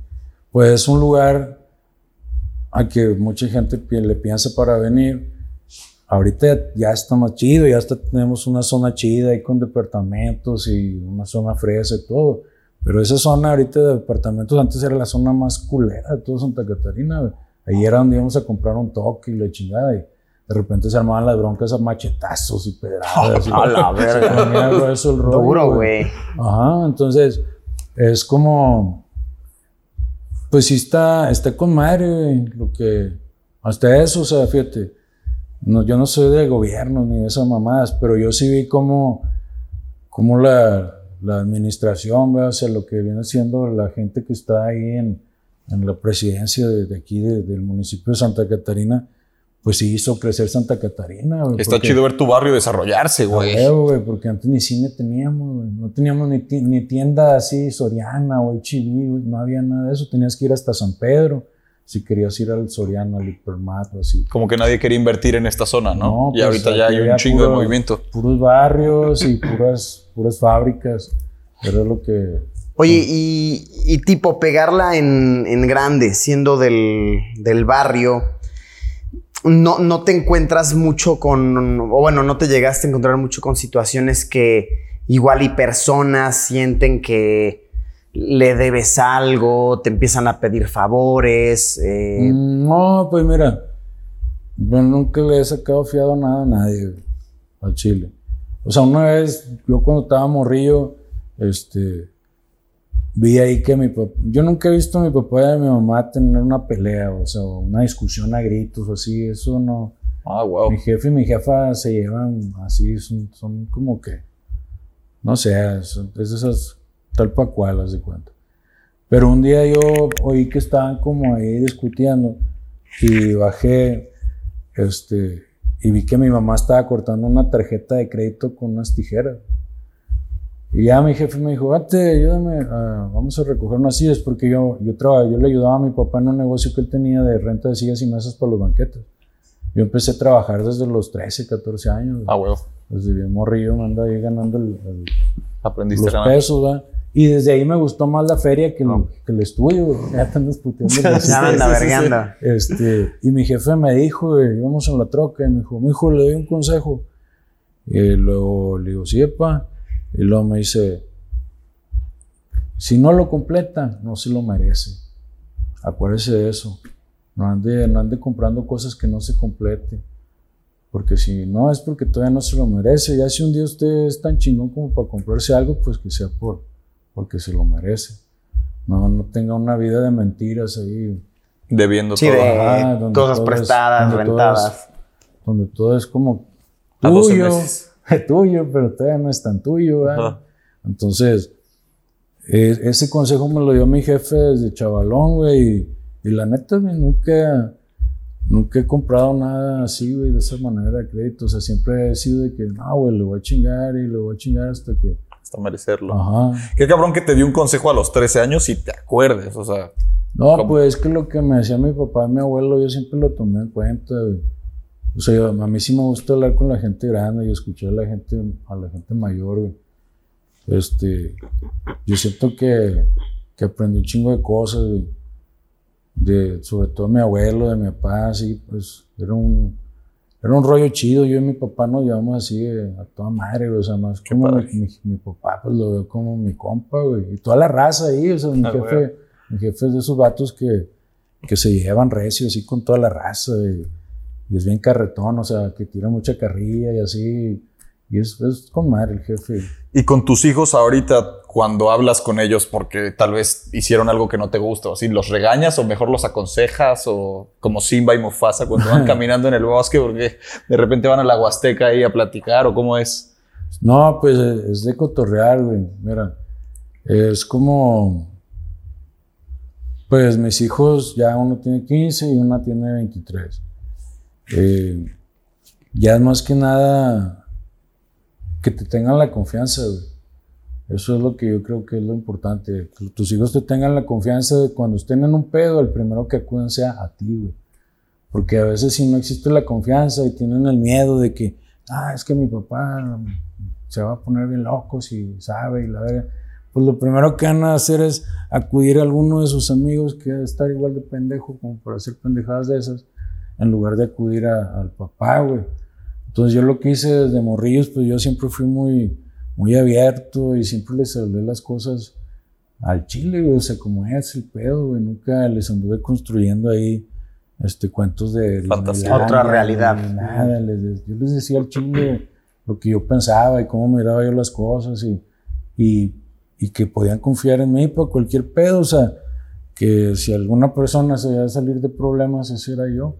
pues es un lugar a que mucha gente le piensa para venir. Ahorita ya, está más chido, ya hasta tenemos una zona chida ahí con departamentos y una zona fresa y todo. Pero esa zona ahorita de departamentos antes era la zona más culera de todo Santa Catarina. Ahí era donde íbamos a comprar un toque y la chingada. Y de repente se armaban las broncas a machetazos y pedradas. y- <laughs> A la verga. grueso el rollo, Duro, güey. Ajá, entonces es como, pues sí está, está con madre, güey, lo que, hasta eso, o sea, fíjate, no, yo no soy de gobierno ni de esas mamadas, pero yo sí vi como, como la, la administración, ¿verdad? o sea, lo que viene siendo la gente que está ahí en, en la presidencia de, de aquí, de- del municipio de Santa Catarina, pues sí hizo crecer Santa Catarina. Está porque- chido ver tu barrio desarrollarse, güey. güey, porque antes ni cine teníamos, güey. No teníamos ni, ni tienda así, Soriana o HB, güey. No había nada de eso. Tenías que ir hasta San Pedro si querías ir al Soriana, al Hipermat o así. Como que nadie quería invertir en esta zona, ¿no? No, y pues, ahorita ya hay un chingo de movimiento. Puros barrios y puras, puras fábricas. Era lo que... Oye, y, y tipo pegarla en, en grande, siendo del, del barrio, no, no te encuentras mucho con, o bueno, no te llegaste a encontrar mucho con situaciones que igual y personas sienten que le debes algo, te empiezan a pedir favores. eh, Mm, No, pues mira, yo nunca le he sacado fiado nada a nadie al Chile. O sea, una vez, yo cuando estaba morrillo, este, vi ahí que mi papá, yo nunca he visto a mi papá y a mi mamá tener una pelea, o sea, una discusión a gritos o así, eso no. Ah, wow. Mi jefe y mi jefa se llevan así, son, son como que, no sé, son, es de esas tal pa' cual, haz de cuenta. Pero un día yo oí que estaban como ahí discutiendo y bajé, este, y vi que mi mamá estaba cortando una tarjeta de crédito con unas tijeras. Y ya mi jefe me dijo, vete, ayúdame, ah, vamos a recoger unas sillas, porque yo, yo, traba- yo le ayudaba a mi papá en un negocio que él tenía de renta de sillas y mesas para los banquetes. Yo empecé a trabajar desde los 13, 14 años. Ah, huevo. Desde bien morrillo me ando ahí ganando el- el- Aprendiste los a ganar. pesos, ¿verdad? Y desde ahí me gustó más la feria que, el, que el estudio, güey. Ya puteando. güey. ya me anda vergueando. Este, y mi jefe me dijo, güey, íbamos en la troca, y me dijo, mi hijo, le doy un consejo. Y luego le digo, sí, epa. Y luego me dice, si no lo completa, no se lo merece. Acuérdese de eso. No ande, no ande comprando cosas que no se complete. Porque si no, es porque todavía no se lo merece. Ya si un día usted es tan chingón como para comprarse algo, pues que sea por, porque se lo merece. No, no tenga una vida de mentiras ahí. Debiendo sí, todo. de Ajá, donde cosas todo es- prestadas, donde todo rentadas. donde todo es como A 12 tuyo, meses. <laughs> tuyo, pero todavía no es tan tuyo. ¿verdad? Ajá. Entonces, eh, ese consejo me lo dio mi jefe desde chavalón, güey. Y, y la neta, güey, nunca, nunca he comprado nada así, güey, de esa manera de crédito. O sea, siempre he sido de que, no, güey, le voy a chingar y le voy a chingar hasta que. Hasta merecerlo. Ajá. Qué cabrón que te dio un consejo a los 13 años y te acuerdes. O sea, No, ¿Cómo? pues es que lo que me decía mi papá y mi abuelo, yo siempre lo tomé en cuenta, güey. O sea, a mí sí me gusta hablar con la gente grande y escuchar a la gente, a la gente mayor, güey. Este, yo siento que, que aprendí un chingo de cosas, güey. De, sobre todo de mi abuelo, de mi papá, así, pues, era un, era un rollo chido. Yo y mi papá nos llevamos así eh, a toda madre, güey. O sea, más como mi, mi, mi papá, pues lo veo como mi compa, güey. Y toda la raza ahí, o sea, mi Ah, jefe, güey. mi jefe es de esos vatos que, que se llevan recio, así con toda la raza. Y, y es bien carretón, o sea, que tira mucha carrilla y así. Y es, es con madre el jefe. Y con tus hijos ahorita, cuando hablas con ellos porque tal vez hicieron algo que no te gusta, así, ¿los regañas o mejor los aconsejas? O como Simba y Mufasa cuando van <laughs> caminando en el bosque porque de repente van a la Huasteca ahí a platicar o cómo es? No, pues eh, es de cotorrear, güey. Mira, es como. Pues mis hijos, ya uno tiene 15 y una tiene 23. Eh, ya es más que nada que te tengan la confianza, güey. Eso es lo que yo creo que es lo importante. Que tus hijos te tengan la confianza de cuando estén en un pedo, el primero que acuden sea a ti, güey. Porque a veces si no existe la confianza y tienen el miedo de que, ah, es que mi papá se va a poner bien loco si sabe y la verga. Pues lo primero que van a hacer es acudir a alguno de sus amigos que debe estar igual de pendejo como para hacer pendejadas de esas, en lugar de acudir al papá, güey. Entonces yo lo que hice desde morrillos, pues yo siempre fui muy, muy abierto y siempre les hablé las cosas al chile, güey, o sea, como es el pedo, güey. Nunca les anduve construyendo ahí este, cuentos de Fantasía. Otra realidad. Nada, les- yo les decía al chile lo que yo pensaba y cómo miraba yo las cosas y, y, y que podían confiar en mí para cualquier pedo, o sea, que si alguna persona se iba a salir de problemas, ese era yo,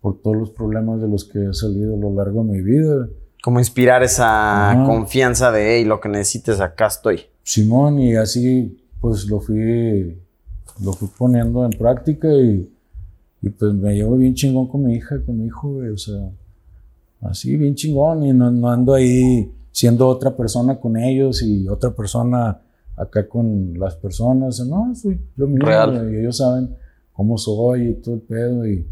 por todos los problemas de los que he salido a lo largo de mi vida. Como inspirar esa confianza de, hey, lo que necesites, acá estoy. Simón, y así pues lo fui, lo fui poniendo en práctica y, y pues me llevo bien chingón con mi hija, con mi hijo, güey, o sea, así bien chingón y no, no ando ahí siendo otra persona con ellos y otra persona acá con las personas, no, soy lo mismo, Real. ellos saben cómo soy y todo el pedo y,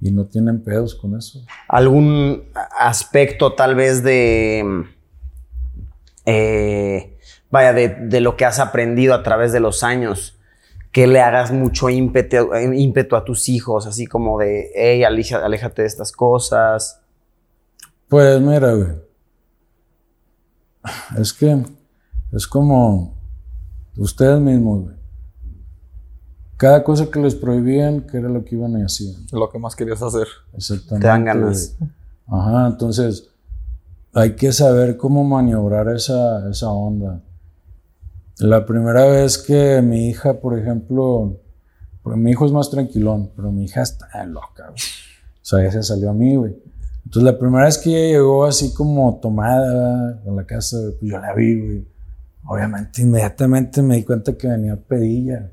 y no tienen pedos con eso. algún aspecto tal vez de, eh, vaya, de, de lo que has aprendido a través de los años, que le hagas mucho ímpetu, ímpetu a tus hijos, así como de, hey, aleja- aléjate de estas cosas. Pues mira, güey. Es que es como ustedes mismos, güey. Cada cosa que les prohibían, que era lo que iban y hacían. Lo que más querías hacer. Exactamente. Te dan ganas. Ajá, entonces hay que saber cómo maniobrar esa, esa onda. La primera vez que mi hija, por ejemplo, porque mi hijo es más tranquilón, pero mi hija está loca, güey. O sea, ella se salió a mí, güey. Entonces, la primera vez que ella llegó así como tomada a la casa, pues yo la vi, güey. Obviamente, inmediatamente me di cuenta que venía pedilla.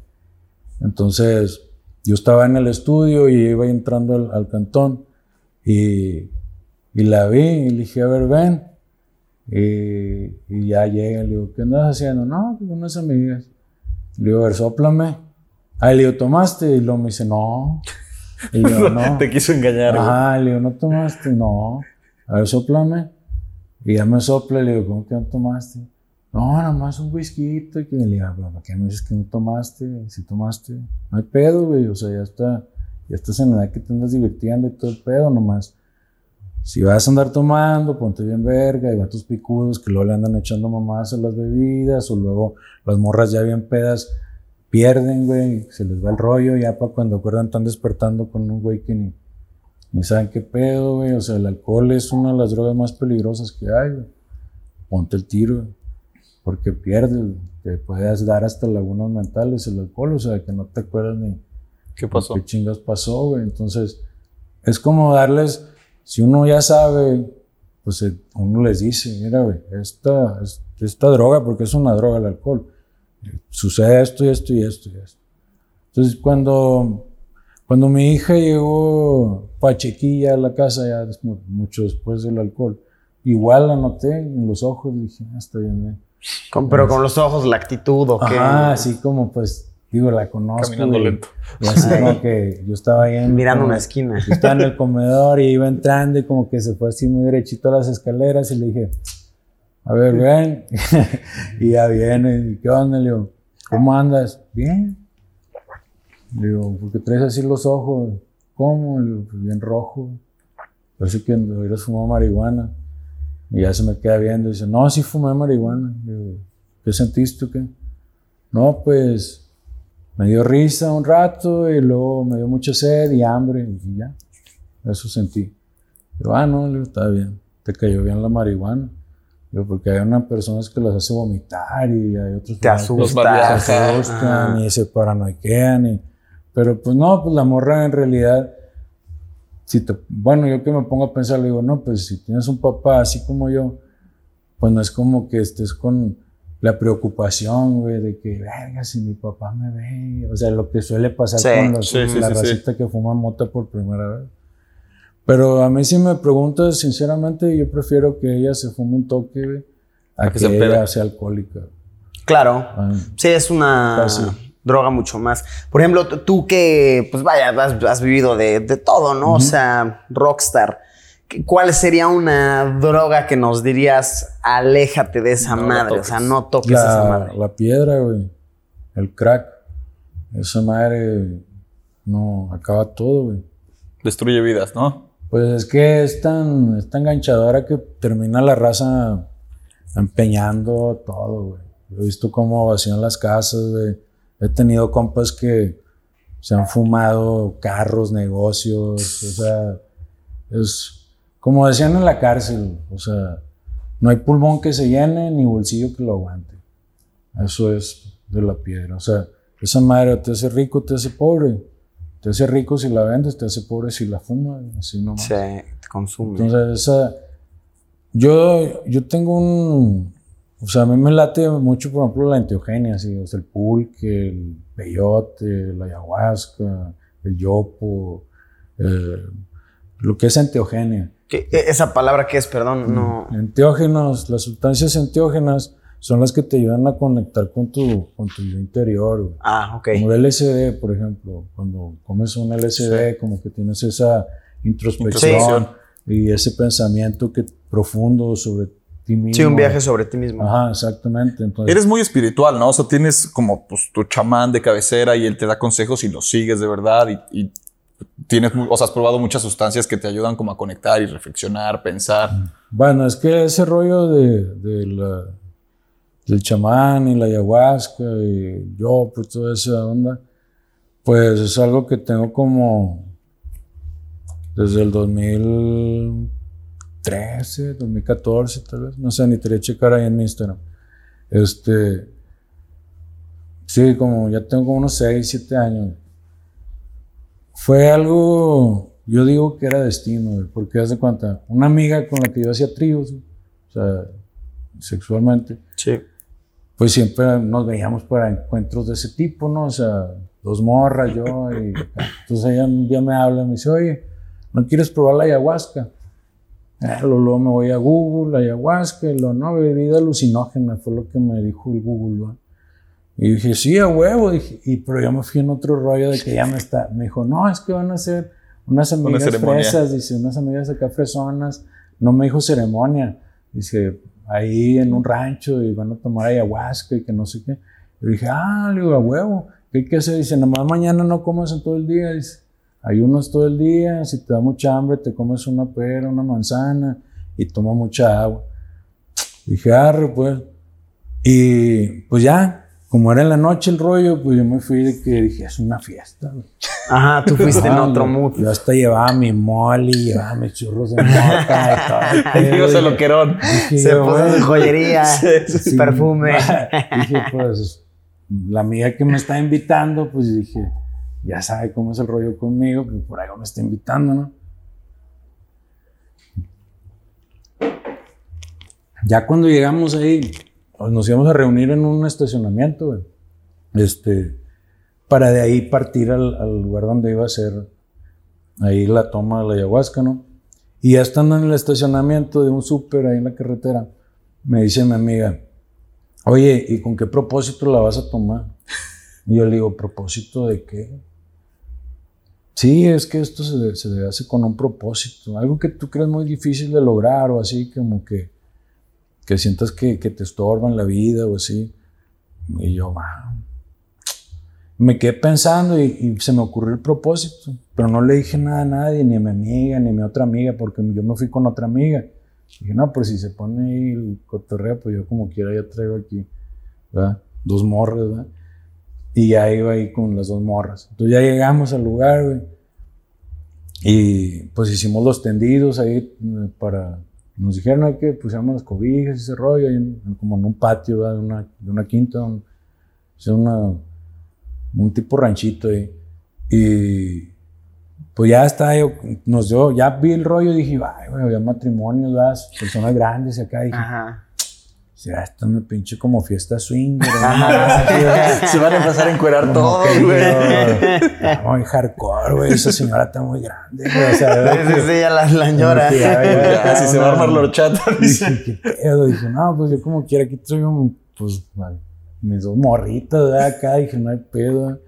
Entonces, yo estaba en el estudio y iba entrando al, al cantón y, y la vi y le dije, a ver, ven. Y, y ya llega, le digo, ¿qué andas haciendo? No, pues unas amigas. Le digo, a ver, sóplame. Ah, le digo, ¿tomaste? Y luego me dice, no. Y le digo, <laughs> no. Te quiso engañar. Ajá, le digo, ¿no tomaste? No. A ver, soplame. Y ya me sopla, le digo, ¿cómo que no tomaste? No, nada más un whisky. Y que le digo, ¿pero ¿para qué me dices que no tomaste? Si tomaste, no hay pedo, güey. O sea, ya está, ya estás en la edad que te andas divirtiendo y todo el pedo, nomás. Si vas a andar tomando, ponte bien verga, y tus picudos que luego le andan echando mamás a las bebidas, o luego las morras ya bien pedas pierden, güey, se les va el rollo, ya para cuando acuerdan están despertando con un güey que ni, ni saben qué pedo, güey. O sea, el alcohol es una de las drogas más peligrosas que hay, güey. Ponte el tiro, güey, porque pierdes, te puedes dar hasta lagunas mentales el alcohol, o sea, que no te acuerdas ni ¿Qué pasó? qué chingas pasó, güey. Entonces, es como darles, si uno ya sabe, pues eh, uno les dice, mira, güey, esta, es- esta droga, porque es una droga el alcohol, eh, sucede esto y esto y esto y esto. Entonces, cuando, cuando mi hija llegó pachequilla a la casa, ya mucho después del alcohol, igual la noté en los ojos, dije, ah, está bien, güey. Con- pero con los ojos, la actitud o qué. Ajá, así como pues digo, la conozco. Caminando y- lento. Y así como <laughs> que yo estaba ahí en... Mirando como- una esquina. yo estaba en el comedor y iba entrando y como que se fue así muy derechito a las escaleras y le dije, a ver, ven. <laughs> y ya viene, ¿y ¿qué onda? Le digo, ¿cómo andas? Bien. Le digo, ¿por qué traes así los ojos? ¿Cómo? Le digo, "Pues bien rojo. Parece que hubieras fumado marihuana. Y ya se me queda viendo y dice, no, sí fumé marihuana. Digo, ¿qué sentiste o qué? No, pues me dio risa un rato y luego me dio mucha sed y hambre y ya. Eso sentí. Yo, ah, no, le digo, está bien. Te cayó bien la marihuana. Digo, porque hay unas personas que las hace vomitar y hay otros que Los asusta. mariachis. se asustan y se paranoiquean. Y, pero pues no, pues la morra en realidad, si te, bueno, yo que me pongo a pensar, le digo, no, pues si tienes un papá así como yo, pues no es como que estés con la preocupación, güey, de que, verga, si mi papá me ve, o sea, lo que suele pasar Sí, con, los- sí, sí, la sí, sí. racita que fuma mota por primera vez. Pero a mí si me preguntas, sinceramente, yo prefiero que ella se fume un toque, güey, a, A que que, se ella sea alcohólica. Claro. Ah, Sí, es una Casi. Droga mucho más. Por ejemplo, tú que, pues vaya, has, has vivido de, de todo, ¿no? O sea, rockstar. ¿Qué- ¿Cuál sería una droga que nos dirías, aléjate de esa No madre? O sea, no toques esa madre. la piedra, güey. El crack. Esa madre no acaba todo, güey. Destruye vidas, ¿no? Pues es que es tan, es tan enganchadora que termina la raza empeñando todo, güey. He visto cómo vacían las casas, güey. He tenido compas que se han fumado carros, negocios, o sea, es como decían en la cárcel, o sea, no hay pulmón que se llene ni bolsillo que lo aguante. Eso es de la piedra, o sea, esa madre te hace rico, te hace pobre. Te hace rico si la vendes, te hace pobre si la fumas, así nomás. Sí, te consume. Entonces, esa. Yo, yo tengo un. O sea, a mí me late mucho, por ejemplo, la enteogenia, así, o sea, el pulque, el peyote, la ayahuasca, el yopo, eh, lo que es enteogenia. ¿Qué- e- esa palabra que es, perdón, no. Enteógenos, las sustancias enteógenas son las que te ayudan a conectar con tu, con tu yo interior. güey. Ah, ok. Como el LSD, por ejemplo, cuando comes un LSD, como que tienes esa introspección Introspección. y ese pensamiento que, profundo sobre ti mismo. Sí, un viaje sobre ti mismo. Ajá, exactamente. Entonces, Eres muy espiritual, ¿no? O sea, tienes como pues, tu chamán de cabecera y él te da consejos y los sigues de verdad y, y tienes, o sea, has probado muchas sustancias que te ayudan como a conectar y reflexionar, pensar. Bueno, es que ese rollo de, de la- del chamán y la ayahuasca y yo, pues toda esa onda, pues es algo que tengo como desde el 2013, 2014 tal vez, no sé, ni te voy a checar ahí en mi Instagram. Este, sí, como ya tengo como unos 6, 7 años. Fue algo, yo digo que era destino, porque haz de cuenta, una amiga con la que yo hacía tríos, o sea, sexualmente, Sí. pues siempre nos veíamos para encuentros de ese tipo, ¿no? O sea, dos morras, yo, y entonces ella un día me habla y me dice, oye, ¿no quieres probar la ayahuasca? Ah, luego, me voy a Google, ayahuasca, y lo no, bebida alucinógena, fue lo que me dijo el Google, ¿va? Y dije, sí, a huevo, dije, y, pero yo me fui en otro rollo de que ya me está, me dijo, no, es que van a hacer unas amigas ceremonia. fresas, dice, unas amigas acá fresonas, no me dijo ceremonia, dice, ahí en un rancho y van a tomar ayahuasca y que no sé qué. Yo dije, ah, le digo, a huevo, ¿qué hay que hacer? Dice, nomás mañana no comas en todo el día, dice, ayunas todo el día, si te da mucha hambre, te comes una pera, una manzana y toma mucha agua. Dije, arre, pues. Y pues ya, como era en la noche el rollo, pues yo me fui de que dije, es una fiesta. güey". Ajá, tú fuiste en otro mood. Yo hasta llevaba mi molly, llevaba mis churros de mota y todo. Digo, se lo querón. Se yo, puso en joyería, <laughs> sí, perfume. <laughs> Dije, pues, la amiga que me está invitando, pues dije, ya sabe cómo es el rollo conmigo, que por algo me está invitando, ¿no? Ya cuando llegamos ahí, pues, nos íbamos a reunir en un estacionamiento. Este, para de ahí partir al, al lugar donde iba a ser ahí la toma de la ayahuasca, ¿no? Y ya estando en el estacionamiento de un súper ahí en la carretera, me dice mi amiga, oye, ¿y con qué propósito la vas a tomar? Y yo le digo, ¿propósito de qué? Sí, es que esto se, se hace con un propósito, algo que tú crees muy difícil de lograr o así, como que, que sientas que, que te estorban la vida o así. Y yo, va. Me quedé pensando y, se me ocurrió el propósito, pero no le dije nada a nadie, ni a mi amiga, ni a mi otra amiga, porque yo me fui con otra amiga. dije, no, pues si se pone el cotorreo, pues yo como quiera ya traigo aquí. Dos morras, ¿verdad? Y ya iba ahí con las dos morras. Entonces ya llegamos al lugar, güey. Y pues hicimos los tendidos ahí eh, para... Nos dijeron que pusiéramos las cobijas y ese rollo, ahí como en un patio de una, de una quinta, un, una, un tipo ranchito ahí. Y pues ya está, nos dio, ya vi el rollo y dije, ay, güey, había matrimonios, ¿verdad? personas grandes acá. dije, Ajá. Será esto una pinche como fiesta swing. <laughs> Se van a empezar a encuerar todo, güey. Muy hardcore, güey. Esa señora está muy grande, güey. O sea, sí, sí, sí, ya la, la señora. Casi se va a armar la horchata. Dije, ¿qué pedo? Dije, no, pues yo como quiera, aquí traigo, pues, mis dos morritas, ¿verdad? Acá dije, no hay pedo.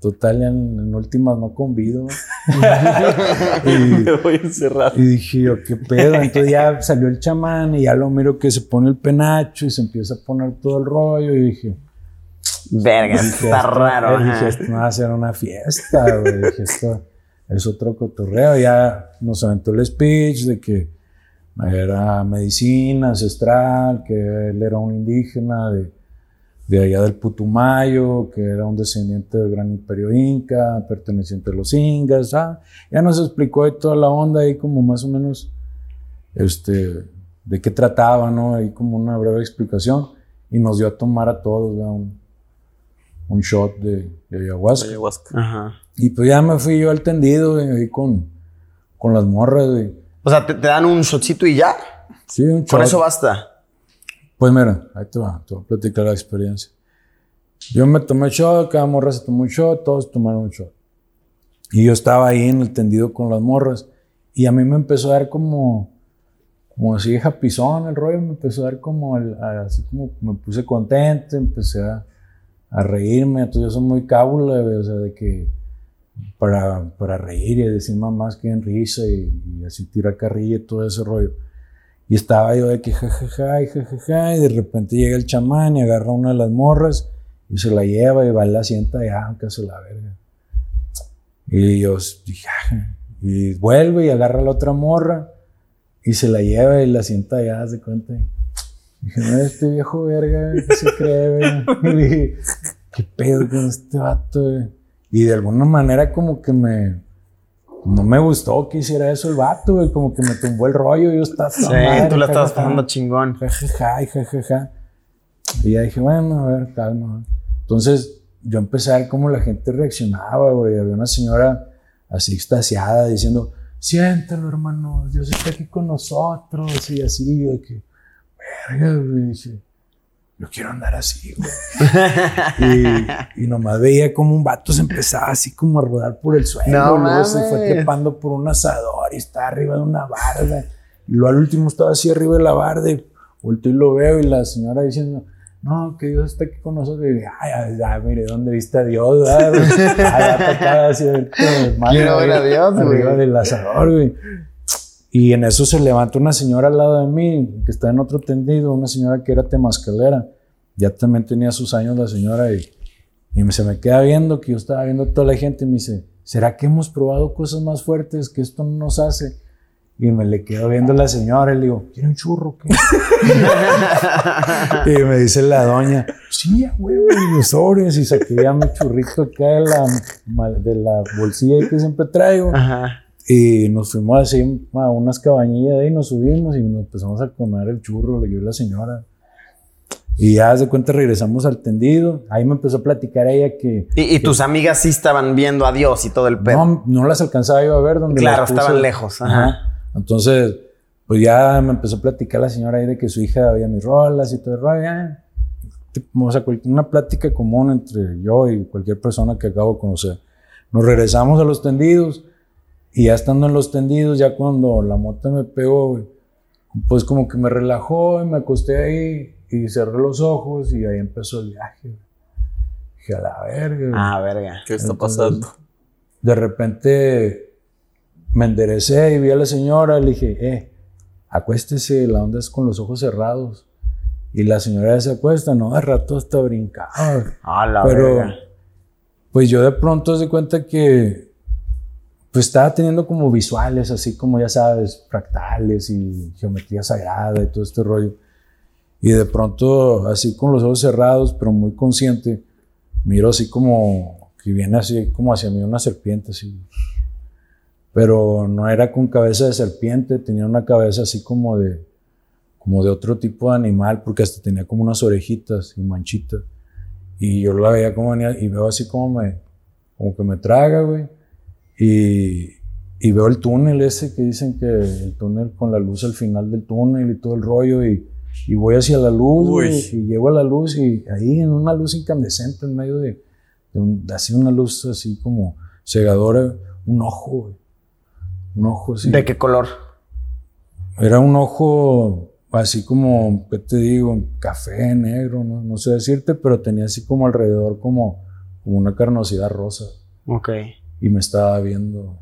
Total, en, en últimas no convido. <laughs> y, Me voy a encerrar. Y dije yo, ¿qué pedo? Entonces ya salió el chamán y ya lo miro que se pone el penacho y se empieza a poner todo el rollo y dije... Verga, está raro. Dije, esto no va a ser una fiesta, güey. Dije, esto es otro cotorreo. Ya nos aventó el speech de que era medicina ancestral, que él era un indígena de de allá del Putumayo, que era un descendiente del gran imperio inca, perteneciente a los incas, ah, ya nos explicó ahí toda la onda ahí como más o menos este, de qué trataba, ¿no? Ahí como una breve explicación y nos dio a tomar a todos un, un, shot de, ayahuasca. Ajá. Y pues ya me fui yo al tendido ahí con, con las morras. O sea, ¿te, ¿te, dan un shotcito y ya? Sí, un shot. Con eso basta. Pues mira, ahí te va, te voy a platicar la experiencia. Yo me tomé shot, cada morra se tomó un shot, todos tomaron un shot. Y yo estaba ahí en el tendido con las morras y a mí me empezó a dar como, como así japizón el rollo, me empezó a dar como, así como me puse contento, empecé a, a reírme, entonces yo soy muy cábula, o sea, de que para, para reír y decir mamás que en risa y, y así tirar carrilla y todo ese rollo. Y estaba yo de que jajaja y jajaja, y de repente llega el chamán y agarra una de las morras y se la lleva y va a la sienta y aunque se la verga. Y yo dije, y vuelve y agarra la otra morra y se la lleva y la sienta ya, de cuenta. Y dije, no, este viejo verga, ¿qué se cree, <laughs> Y dije, ¿qué pedo con este vato, Y de alguna manera como que me, no me gustó que hiciera eso el vato, güey. Como que me tumbó el rollo. Yo estaba. Sí, tú la estabas pasando chingón. Jajaja, jajaja. Y ya dije, bueno, a ver, calma. Entonces yo empecé a ver cómo la gente reaccionaba, güey. Había una señora así extasiada diciendo, siéntalo, hermano, Dios está aquí con nosotros. Y así, güey, que, verga, güey. Dije, yo quiero andar así, güey. y, y, nomás veía como un vato se empezaba así como a rodar por el suelo. No, luego se fue trepando por un asador y está arriba de una barda. Y luego al último estaba así arriba de la barda y volteo y lo veo y la señora diciendo, no, que Dios está aquí con nosotros. Y ay, ay, mire, ¿dónde viste a Dios? <laughs> Ay, ay, así, Quiero ver a Dios, güey. Arriba del asador, güey. Y en eso se levanta una señora al lado de mí, que está en otro tendido, una señora que era temascalera. Ya también tenía sus años la señora y, y se me queda viendo que yo estaba viendo a toda la gente y me dice, ¿será que hemos probado cosas más fuertes que esto no nos hace? Y me le quedo viendo la señora y le digo, ¿quiere un churro qué? <laughs> y me dice la doña, sí, güey, mis sobres. Y saqué ya mi churrito acá de la, de la bolsilla que siempre traigo. Ajá. Y nos fuimos así a unas cabañillas ahí, nos subimos y nos empezamos a comer el churro, yo y la señora. Y ya de cuenta regresamos al tendido. Ahí me empezó a platicar ella que. ¿Y, tus amigas sí estaban viendo a Dios y todo el pedo? No, no las alcanzaba yo a ver. Donde claro, estaban lejos. Ajá. Entonces, pues ya me empezó a platicar la señora ahí de que su hija había mis rolas y todo el rollo. O sea, una plática común entre yo y cualquier persona que acabo de conocer. Nos regresamos a los tendidos y ya estando en los tendidos, ya cuando la mota me pegó, pues como que me relajó y me acosté ahí y cerré los ojos y ahí empezó el viaje. Dije, a la verga. Ah, verga. ¿Qué está Entonces, pasando? De repente me enderecé y vi a la señora, le dije, eh, acuéstese, la onda es con los ojos cerrados. Y la señora ya se acuesta, no, de rato hasta brincaba. Ah, la Pero, verga. pues yo de pronto se cuenta que, pues estaba teniendo como visuales, así como ya sabes, fractales y geometría sagrada y todo este rollo. Y de pronto, así con los ojos cerrados, pero muy consciente, miro así como que viene así como hacia mí una serpiente, así. Pero no era con cabeza de serpiente, tenía una cabeza así como de, como de otro tipo de animal, porque hasta tenía como unas orejitas y manchitas. Y yo la veía como venía y veo así como me, como que me traga, güey. Y, y veo el túnel ese que dicen que el túnel con la luz al final del túnel y todo el rollo y, y voy hacia la luz, güey, y llego a la luz y ahí en una luz incandescente en medio de, de un- así una luz así como cegadora, un ojo. Un ojo así. ¿De qué color? Era un ojo así como, ¿qué te digo? Café, negro, no, no sé decirte, pero tenía así como alrededor como, como una carnosidad rosa. Ok. Y me estaba viendo.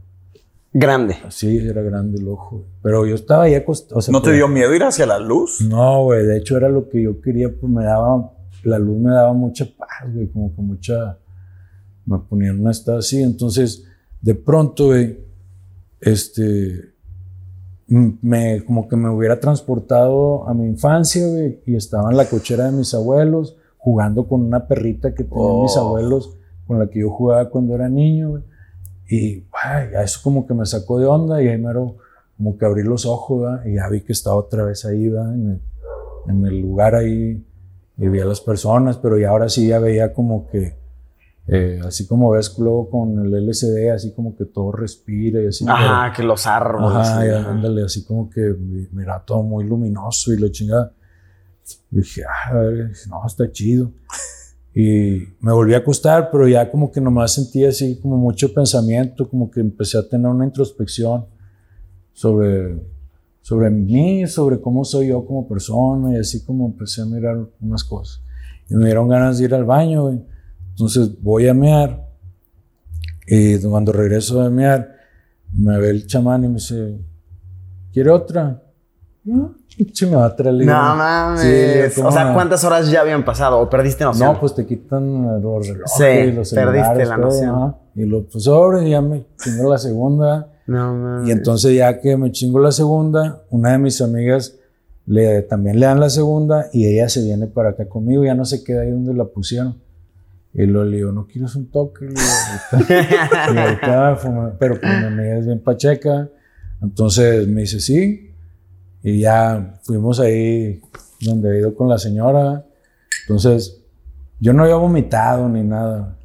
Grande. Así era grande el ojo. Pero yo estaba ahí acostado. o sea, ¿No te pero- dio miedo ir hacia la luz? No, güey. De hecho, era lo que yo quería. Pues me daba. La luz me daba mucha paz, güey. Como que mucha. Me ponía en un estado así. Entonces, de pronto, güey. Este. Me, como que me hubiera transportado a mi infancia, güey. Y estaba en la cochera de mis abuelos. Jugando con una perrita que tenían mis Oh. abuelos. Con la que yo jugaba cuando era niño, güey. Y ay, eso como que me sacó de onda. Y ahí mero como que abrí los ojos, ¿verdad? Y ya vi que estaba otra vez ahí, ¿verdad? En el, en el lugar ahí y vi a las personas, pero ya ahora sí ya veía como que, eh, así como ves luego con el LCD, así como que todo respira y así. Ajá, que los pero- árboles. ajá, sí, ya, ajá. ándale, así como que mi- mira todo muy luminoso y la chingada. Y dije, ah, no, está chido. Y me volví a acostar, pero ya como que nomás sentía así como mucho pensamiento, como que empecé a tener una introspección sobre, sobre mí, sobre cómo soy yo como persona y así como empecé a mirar unas cosas. Y me dieron ganas de ir al baño, güey. Entonces voy a mear y cuando regreso de mear me ve el chamán y me dice, ¿quiere otra? No, se me va a traer. le No digo, mames. "Sí, ¿cómo o sea, no?". ¿cuántas horas ya habían pasado? ¿O perdiste noción? No, pues te quitan los relojes, Sí, y los perdiste la noción. ajá. Y lo pues sobre, ya me chingó la segunda. No mames. Y entonces ya que me chingo la segunda, una de mis amigas le, también le dan la segunda y ella se viene para acá conmigo, ya no se queda ahí donde la pusieron. Y luego le digo, ¿no quieres un toque? <laughs> Y ahorita pero pues mi amiga es bien pacheca. Entonces me dice, sí. Y ya fuimos ahí donde he ido con la señora. Entonces, yo no había vomitado ni nada.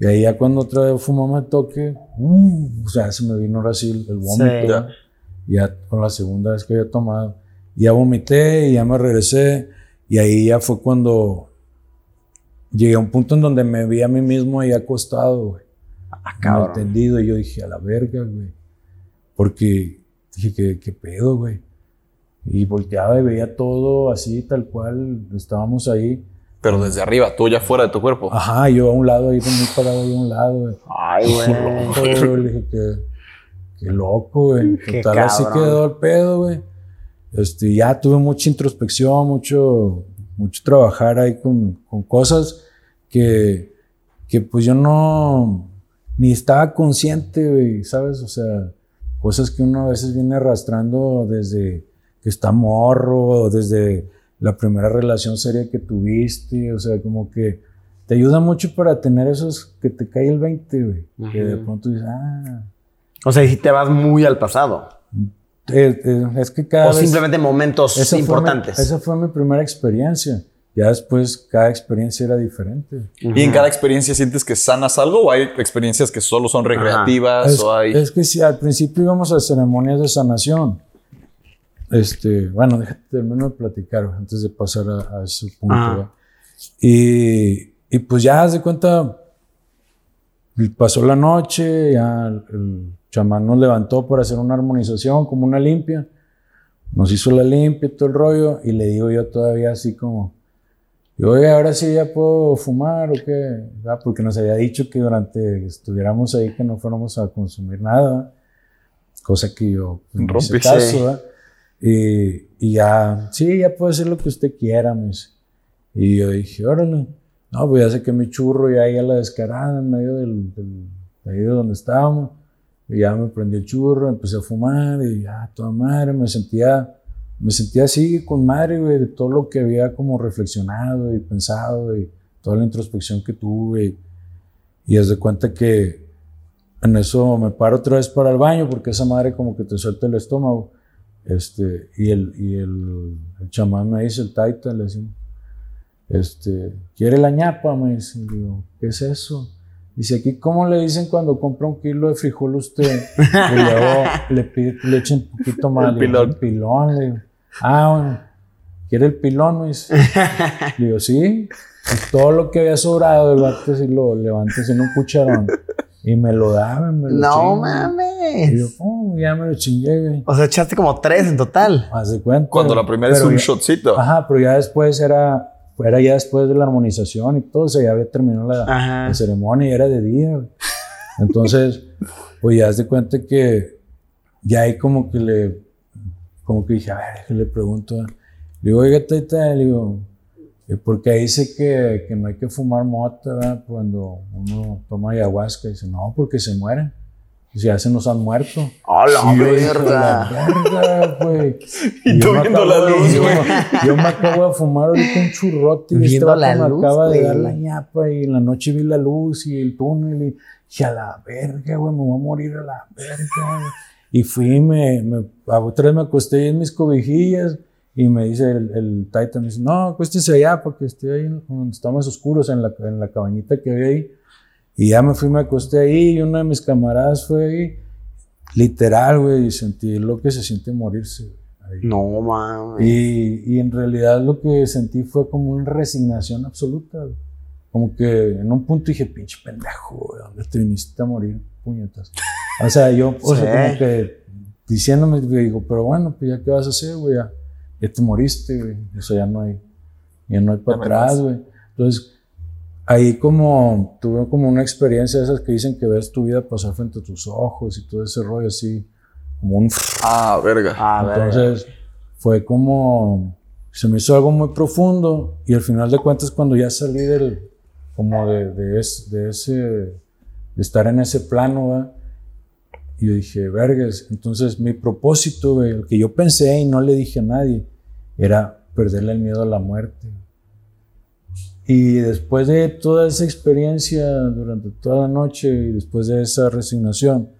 Y ahí ya cuando otra vez fumamos el toque, uh, o sea, se me vino ahora sí el, vómito. Sí. Ya con la segunda vez que había tomado. Y ya vomité y ya me regresé. Y ahí ya fue cuando llegué a un punto en donde me vi a mí mismo ahí acostado, güey. Ah, entendido. Y yo dije, a la verga, güey. Porque dije, ¿qué, qué pedo, güey? Y volteaba y veía todo así, tal cual. Estábamos ahí. Pero desde arriba, tú ya fuera de tu cuerpo. Ajá, yo a un lado, ahí muy parado ahí a un lado, güey. Ay, güey. Yo le dije que, qué loco, güey. Qué Total, así cabrón. quedó el pedo, güey. Este, ya tuve mucha introspección, mucho, mucho trabajar ahí con, con cosas que, que pues yo no, ni estaba consciente, güey, ¿sabes? O sea, cosas que uno a veces viene arrastrando desde que está morro, desde la primera relación seria que tuviste, o sea, como que te ayuda mucho para tener esos que te cae el 20, güey. Que de pronto dices, ah, O sea, y si te vas muy al pasado. eh, eh, es que cada O vez... simplemente momentos esa fue mi- importantes. esa fue mi primera experiencia. Ya después cada experiencia era diferente. ¿Y en cada experiencia sientes que sanas algo o hay experiencias que solo son recreativas Es, o hay... es que si al principio íbamos a ceremonias de sanación. Este, bueno, déjate termino de platicar antes de pasar a, a ese punto. ¿verdad? Y, y pues ya haz de cuenta, pasó la noche, ya el, el chamán nos levantó para hacer una armonización, como una limpia. Nos hizo la limpia y todo el rollo, y le digo yo todavía así como, oye, ahora sí ya puedo fumar o qué, ¿verdad? porque nos había dicho que durante estuviéramos ahí que no fuéramos a consumir nada, cosa que yo pues. Y, y ya, sí, ya puede hacer lo que usted quiera, me dice. Y yo dije, órale, no, pues ya saqué mi churro y ahí a la descarada en medio del, del, de ahí de donde estábamos. Y ya me prendí el churro, empecé a fumar y ya, toda madre, me sentía, me sentía así con madre, güey, de todo lo que había como reflexionado y pensado y toda la introspección que tuve. Y, haz de cuenta que en eso me paro otra vez para el baño porque esa madre como que te suelta el estómago. Este, y el, y el, el chamán me dice, el taita, le decimos, este, ¿quiere la ñapa? Me dice, digo, ¿qué es eso? Dice, aquí, ¿cómo le dicen cuando compra un kilo de frijol usted? <laughs> Y luego le pide le echen un poquito más. El pilón. El pilón, le digo. Ah, bueno, ¿quiere el pilón? Me dice. <laughs> Le digo, sí. Y todo lo que había sobrado, el vato así lo levanta así en un cucharón. Y me lo daba, me lo No chingo. mames. Y yo, oh, ya me lo chingué, güey. O sea, echaste como tres en total. Haz de cuenta. Cuando la primera es un ya- shotcito. Ajá, pero ya después era, era ya después de la armonización y todo, o sea, ya había terminado la, ceremonia y era de día. güey. Entonces, <laughs> pues ya haz de cuenta que ya ahí como que le, como que dije, a ver, ¿qué le pregunto? Le digo, oiga, teta, le digo, "Eh, porque ahí dice que, que no hay que fumar mota ¿verdad? cuando uno toma ayahuasca. Dice, no, porque se mueren. Dice, ya se nos han muerto. ¡A la Y yo dije, verga! "La verga, güey. <laughs> Y tú yo me viendo la de- luz, yo- güey. Yo me acabo de fumar ahorita un churrote y este Viendo vato la me luz, acaba de dar la ñapa y en la noche vi la luz y el túnel y dije, a la verga, güey, me voy a morir a la verga. güey". Y fui, me, me, a otra vez me acosté en mis cobijillas y me dice el, el Titan, me dice, no, acuéstese allá para que esté ahí donde está más oscuros, en la, en la cabañita que había ahí. Y ya me fui, me acosté ahí y uno de mis camaradas fue ahí, literal, güey, y sentí lo que se siente morirse. ahí. No mames. Y, y en realidad lo que sentí fue como una resignación absoluta. güey. Como que en un punto dije, pinche pendejo, güey, ¿dónde te viniste a morir, puñetas? O sea, yo, o Sí. sea, como que diciéndome, digo, pero bueno, pues ya qué vas a hacer, güey, ya, ya te moriste, güey. O sea, ya no hay, ya no hay para atrás, güey. Entonces, ahí como tuve como una experiencia de esas que dicen que ves tu vida pasar frente a tus ojos y todo ese rollo así, como un Ah, verga. Ah, verga. entonces fue como, se me hizo algo muy profundo y al final de cuentas cuando ya salí del, como de, de, es- de ese, de estar en ese plano, ¿va? Y yo dije, vergas, entonces mi propósito, güey, el que yo pensé y no le dije a nadie, era perderle el miedo a la muerte. Y después de toda esa experiencia durante toda la noche y después de esa resignación,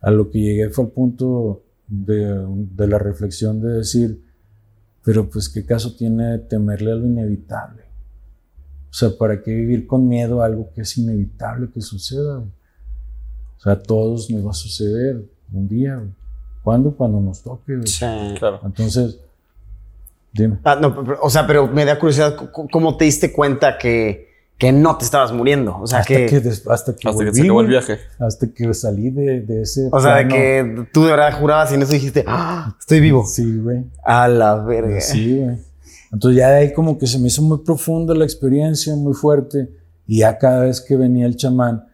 a lo que llegué fue al punto de, de la reflexión de decir, pero pues qué caso tiene temerle a lo inevitable. O sea, ¿para qué vivir con miedo a algo que es inevitable que suceda? O sea, a todos nos va a suceder un día. ¿Cuándo? Cuando nos toque. Sí. Claro. Entonces, dime. Ah, no, pero- o sea, pero me da curiosidad, ¿cómo te diste cuenta que, que no te estabas muriendo? O sea, hasta que, que, des- hasta que, Hasta que volví, se acabó el viaje. Hasta que salí de, de ese. o sea, de que tú de verdad jurabas y en eso dijiste, "Ah, estoy vivo. Sí, güey. A la verga. Sí, güey. Entonces ya de ahí como que se me hizo muy profunda la experiencia, muy fuerte. Y ya cada vez que venía el chamán,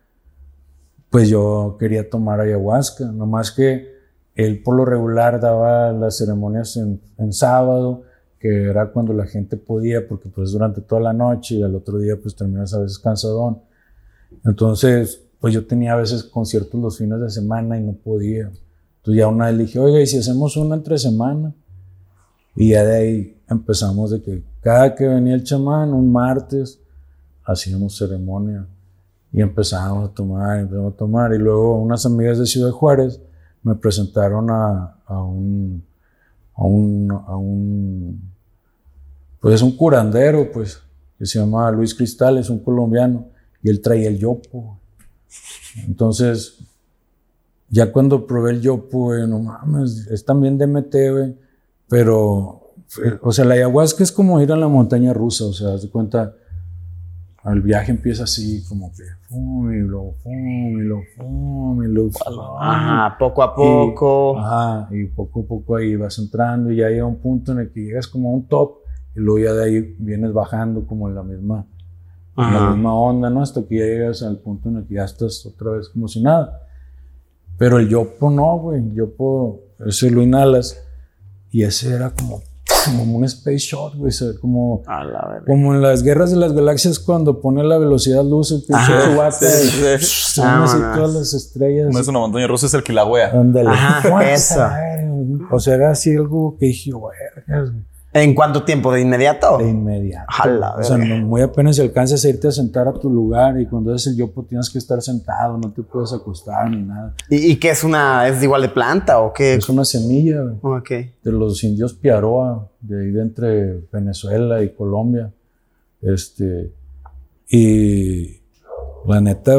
pues yo quería tomar ayahuasca. Nomás que él por lo regular daba las ceremonias en, en sábado, que era cuando la gente podía, porque pues durante toda la noche y al otro día pues terminas a veces cansadón. Entonces, pues yo tenía a veces conciertos los fines de semana y no podía. Entonces ya una vez dije, oiga, ¿y si hacemos una entre semana? Y ya de ahí empezamos de que cada que venía el chamán, un martes, hacíamos ceremonia y empezábamos a tomar, empezamos a tomar. Y luego unas amigas de Ciudad Juárez me presentaron a, a un, a un, pues es un curandero, pues, que se llama Luis Cristal, es un colombiano, y él traía el yopo. Entonces, ya cuando probé el yopo, güey, no mames, es también DMT, pero, eh, o sea, la ayahuasca es como ir a la montaña rusa, o sea, haz de cuenta, el viaje empieza así, como que, y y fum, y luego, fum. Ajá, poco a Y- poco. ajá, y poco a poco ahí vas entrando y ya llega un punto en el que llegas como a un top y luego ya de ahí vienes bajando como en la misma, en la misma onda, ¿no? Hasta que ya llegas al punto en el que ya estás otra vez como si nada. Pero el yopo no, güey. El yopo, ese lo inhalas y ese era como, como un space shot, güey. o sea, como, A la verga. como en las guerras de las galaxias cuando pone la velocidad luz el pinche Chewbacca sí, y sí, se así todas las estrellas. No es una montaña rusa, es el Kilauea. Ándale. Ajá, eso. O sea, era así algo que dije, güey, ¿En cuánto tiempo? ¿De inmediato? de inmediato. O sea, no- muy apenas si alcanzas a irte a sentar a tu lugar y cuando haces el yopo tienes que estar sentado, no te puedes acostar ni nada. ¿Y, y qué es una? ¿Es igual de planta o qué? Es una semilla güey, Ok. de los indios Piaroa, de ahí de entre Venezuela y Colombia. Este, y la neta,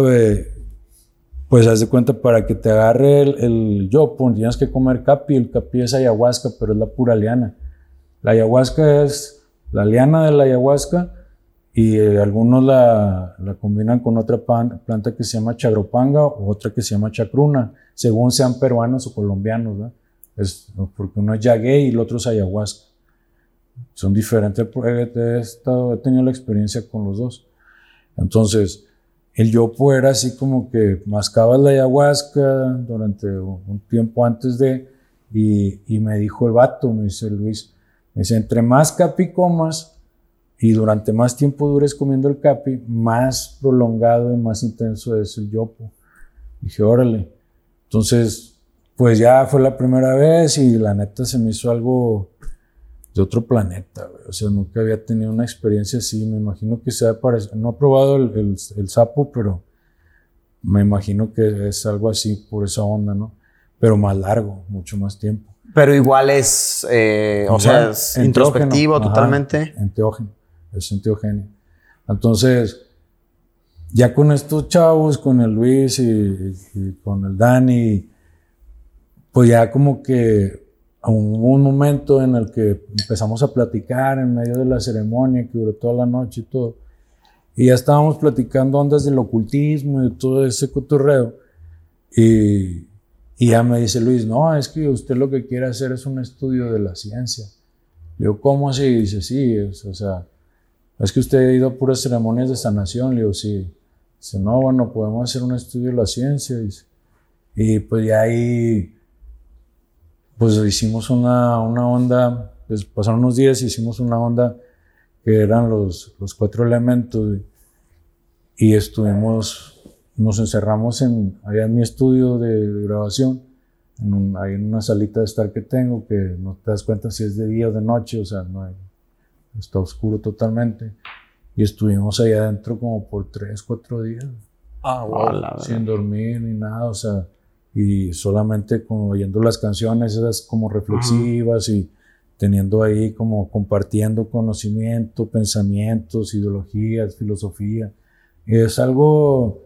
pues haz de cuenta, para que te agarre el, el yopo, tienes que comer capi. El capi es ayahuasca, pero es la pura liana. La ayahuasca es la liana de la ayahuasca y eh, algunos la, la combinan con otra pan- planta que se llama chagropanga o otra que se llama chacruna, según sean peruanos o colombianos. Es, porque uno es yagué y el otro es ayahuasca. Son diferentes. He, he estado- he tenido la experiencia con los dos. Entonces, el yopo era así como que mascabas la ayahuasca durante un tiempo antes de, y, y me dijo el vato, me dice Luis, dice, entre más capi comas y durante más tiempo dures comiendo el capi, más prolongado y más intenso es el yopo. Dije, órale. Entonces, pues ya fue la primera vez y la neta se me hizo algo de otro planeta, güey. O sea, nunca había tenido una experiencia así. Me imagino que sea parecido. No he probado el, el- el sapo, pero me imagino que es algo así por esa onda, ¿no? Pero más largo, mucho más tiempo. Pero igual es, eh, o sea, es introspectivo ajá, totalmente. Enteógeno, es enteógeno. Entonces, ya con estos chavos, con el Luis y, y con el Dani, pues ya como que hubo un momento en el que empezamos a platicar en medio de la ceremonia que duró toda la noche y todo. Y ya estábamos platicando ondas del ocultismo y todo ese cotorreo. Y, y ya me dice Luis, no, es que usted lo que quiere hacer es un estudio de la ciencia. Le digo, ¿cómo así? Dice, sí, es, o sea, es que usted ha ido a puras ceremonias de sanación. Le digo, sí. Dice, no, bueno, podemos hacer un estudio de la ciencia. Dice. Y pues ya ahí, pues hicimos una, una onda, pues pasaron unos días y hicimos una onda que eran los, los cuatro elementos. Y, y estuvimos, nos encerramos en, allá en mi estudio de, de grabación, en un- ahí en una salita de estar que tengo, que no te das cuenta si es de día o de noche, o sea, no hay, está oscuro totalmente. Y estuvimos ahí adentro como por tres, cuatro días Ah, verga. sin dormir ni nada, o sea, y solamente como oyendo las canciones esas como reflexivas y teniendo ahí como compartiendo conocimiento, pensamientos, ideologías, filosofía. Y es algo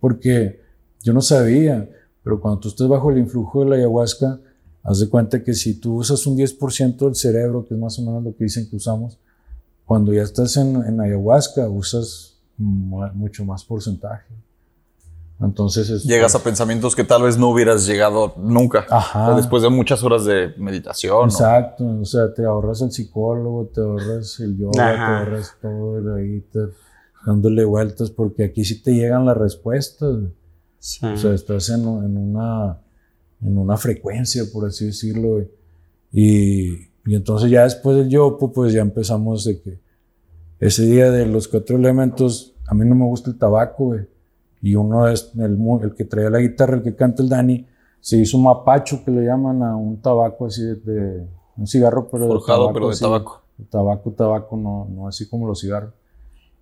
porque yo no sabía, pero cuando tú estás bajo el influjo de la ayahuasca, haz de cuenta que si tú usas un 10% del cerebro, que es más o menos lo que dicen que usamos, cuando ya estás en, en ayahuasca usas mu- mucho más porcentaje. Entonces es, Llegas a pensamientos que tal vez no hubieras llegado nunca. Ajá. O después de muchas horas de meditación. ¿no? Exacto, o sea, te ahorras el psicólogo, te ahorras el yoga, Ajá. te ahorras todo de ahí, te- dándole vueltas, porque aquí sí te llegan las respuestas. Sí. O sea, estás en, en una, en una frecuencia, por así decirlo. Y, y entonces ya después del yopo, pues ya empezamos de que ese día de los cuatro elementos, a mí no me gusta el tabaco, güey. Y uno es el, el que traía la guitarra, el que canta el Dani, se hizo un mapacho que le llaman a un tabaco así de, de- un cigarro, pero de Forjado, tabaco pero de así, tabaco. Tabaco, tabaco, no, no así como los cigarros.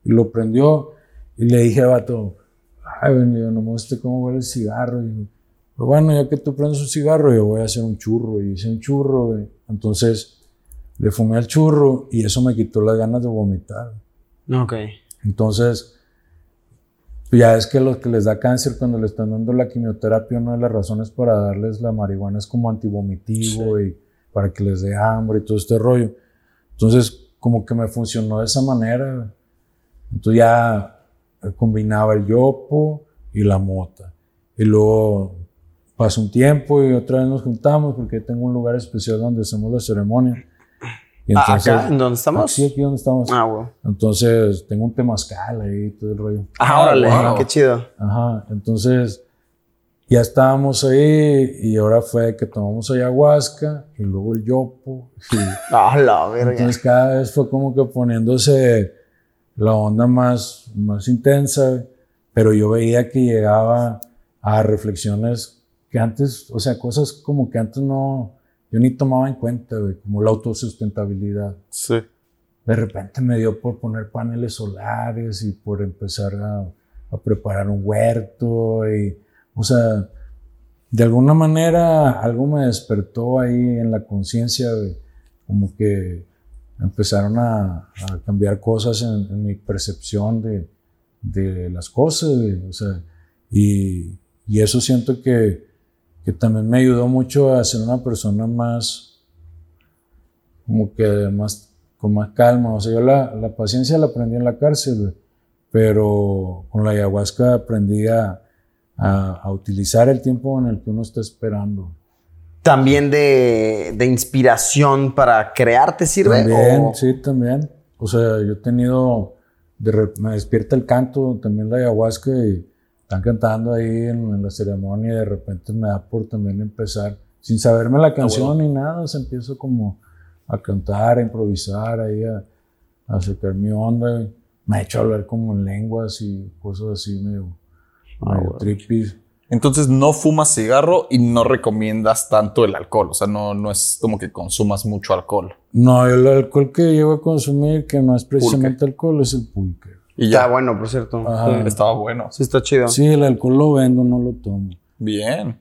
Y lo prendió y le dije al vato, ay, yo no gusta cómo huele el cigarro. Y pero bueno, ya que tú prendes un cigarro, yo voy a hacer un churro. Y hice un churro, güey. Entonces le fumé al churro y eso me quitó las ganas de vomitar. Ok. Entonces, ya es que los que les da cáncer cuando le están dando la quimioterapia, una de las razones para darles la marihuana es como antivomitivo y para que les dé hambre y todo este rollo. Entonces, como que me funcionó de esa manera. Entonces ya combinaba el yopo y la mota. Y luego pasó un tiempo y otra vez nos juntamos porque tengo un lugar especial donde hacemos la ceremonia. Y Ah, ¿Acá? ¿En dónde estamos? Sí, aquí donde estamos. Ah, wow. Entonces, tengo un temazcal ahí, todo el rollo. Ah, órale, wow. qué chido. Ajá, entonces ya estábamos ahí y ahora fue que tomamos ayahuasca y luego el yopo. y- <laughs> Ah, la verga. entonces cada vez fue como que poniéndose la onda más, más intensa, pero yo veía que llegaba a reflexiones que antes, o sea, cosas como que antes no, yo ni tomaba en cuenta, güey, como la autosustentabilidad. Sí. De repente me dio por poner paneles solares y por empezar a, a preparar un huerto y, o sea, de alguna manera algo me despertó ahí en la conciencia, como que empezaron a, cambiar cosas en, mi percepción de, de las cosas, o sea, y, eso siento que, que también me ayudó mucho a ser una persona más, como que más, con más calma, o sea, yo la, la paciencia la aprendí en la cárcel, pero con la ayahuasca aprendí a, a utilizar el tiempo en el que uno está esperando. También de, de inspiración para crear, ¿te sirve? También, ¿O- sí, también. O sea, yo he tenido, de me despierta el canto, también la ayahuasca y están cantando ahí en, en la ceremonia y de repente me da por también empezar, sin saberme la canción ni nada, o sea, empiezo como a cantar, a improvisar, ahí a, a sacar mi onda. y Me ha hecho hablar como en lenguas y cosas así medio, medio trippy. Entonces no fumas cigarro y no recomiendas tanto el alcohol. O sea, no, no es como que consumas mucho alcohol. No, el alcohol que llevo a consumir, que no es precisamente alcohol, es el pulque. Y Está ya. bueno, por cierto. Ajá. Estaba bueno. Sí, está chido. Sí, el alcohol lo vendo, no lo tomo. Bien.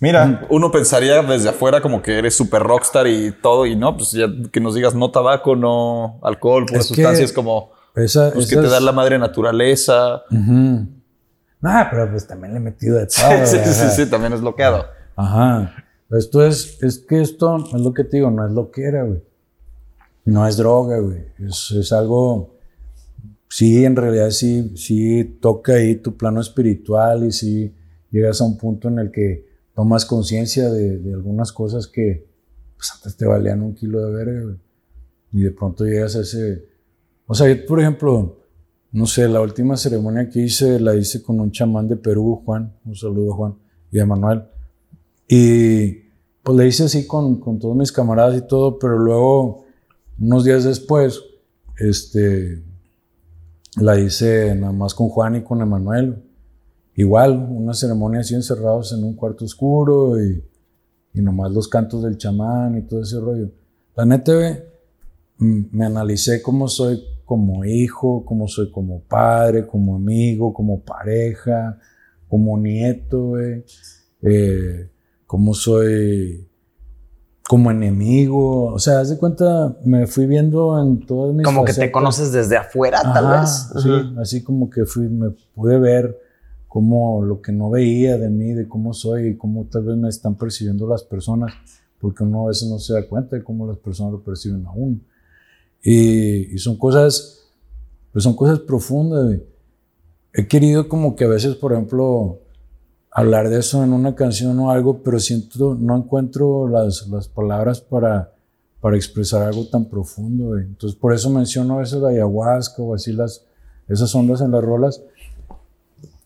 Mira, uno pensaría desde afuera como que eres súper rockstar y todo, y no, pues ya que nos digas no tabaco, no alcohol, puras Es que sustancias como Esa, pues, que te da la madre naturaleza. Ah, pero pues también le he metido de <laughs> todo. sí, sí, sí, también es bloqueado. Ajá. Esto es, es que esto es lo que te digo, no es lo que era, güey. No es droga, güey. Es, es algo, sí, en realidad sí, sí toca ahí tu plano espiritual y sí llegas a un punto en el que tomas conciencia de, de algunas cosas que pues antes te valían un kilo de verga, güey. Y de pronto llegas a ese... O sea, yo, por ejemplo, no sé, la última ceremonia que hice la hice con un chamán de Perú, Juan. Un saludo a Juan y a Manuel. Y pues le hice así con, con todos mis camaradas y todo, pero luego, unos días después, este, la hice nada más con Juan y con Emanuel. Igual, una ceremonia así encerrados en un cuarto oscuro y, y nomás los cantos del chamán y todo ese rollo. La neta, me analicé cómo soy como hijo, cómo soy como padre, como amigo, como pareja, como nieto. Eh, cómo soy como enemigo. O sea, haz de cuenta, me fui viendo en todas mis Como que te conoces desde afuera, tal vez. Sí, así como que fui, me pude ver cómo lo que no veía de mí, de cómo soy y cómo tal vez me están percibiendo las personas, porque uno a veces no se da cuenta de cómo las personas lo perciben a uno. Y, y son cosas, pues son cosas profundas. He querido como que a veces, por ejemplo, hablar de eso en una canción o algo, pero siento, no encuentro las, las palabras para, para expresar algo tan profundo. güey. Entonces, por eso menciono a veces la ayahuasca o así las, esas ondas en las rolas,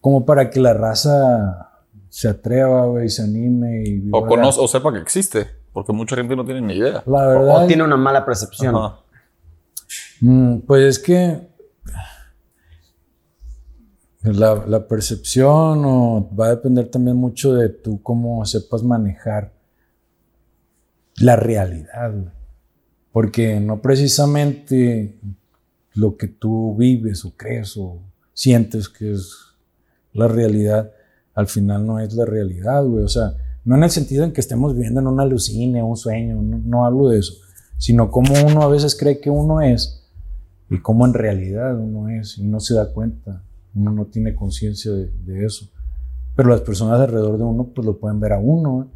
como para que la raza se atreva, güey, se anime y viva O conoce, o sepa que existe, porque mucha gente no tiene ni idea. La O, verdad, o tiene una mala percepción. Ajá. Mm, pues es que la, percepción va a depender también mucho de tú cómo sepas manejar la realidad. Porque no precisamente lo que tú vives o crees o sientes que es la realidad, al final no es la realidad, güey. O sea, no en el sentido en que estemos viviendo en una alucine, un sueño, no, no hablo de eso, sino como uno a veces cree que uno es y cómo en realidad uno es y no se da cuenta, uno no tiene conciencia de, de eso. Pero las personas alrededor de uno pues lo pueden ver a uno, ¿eh?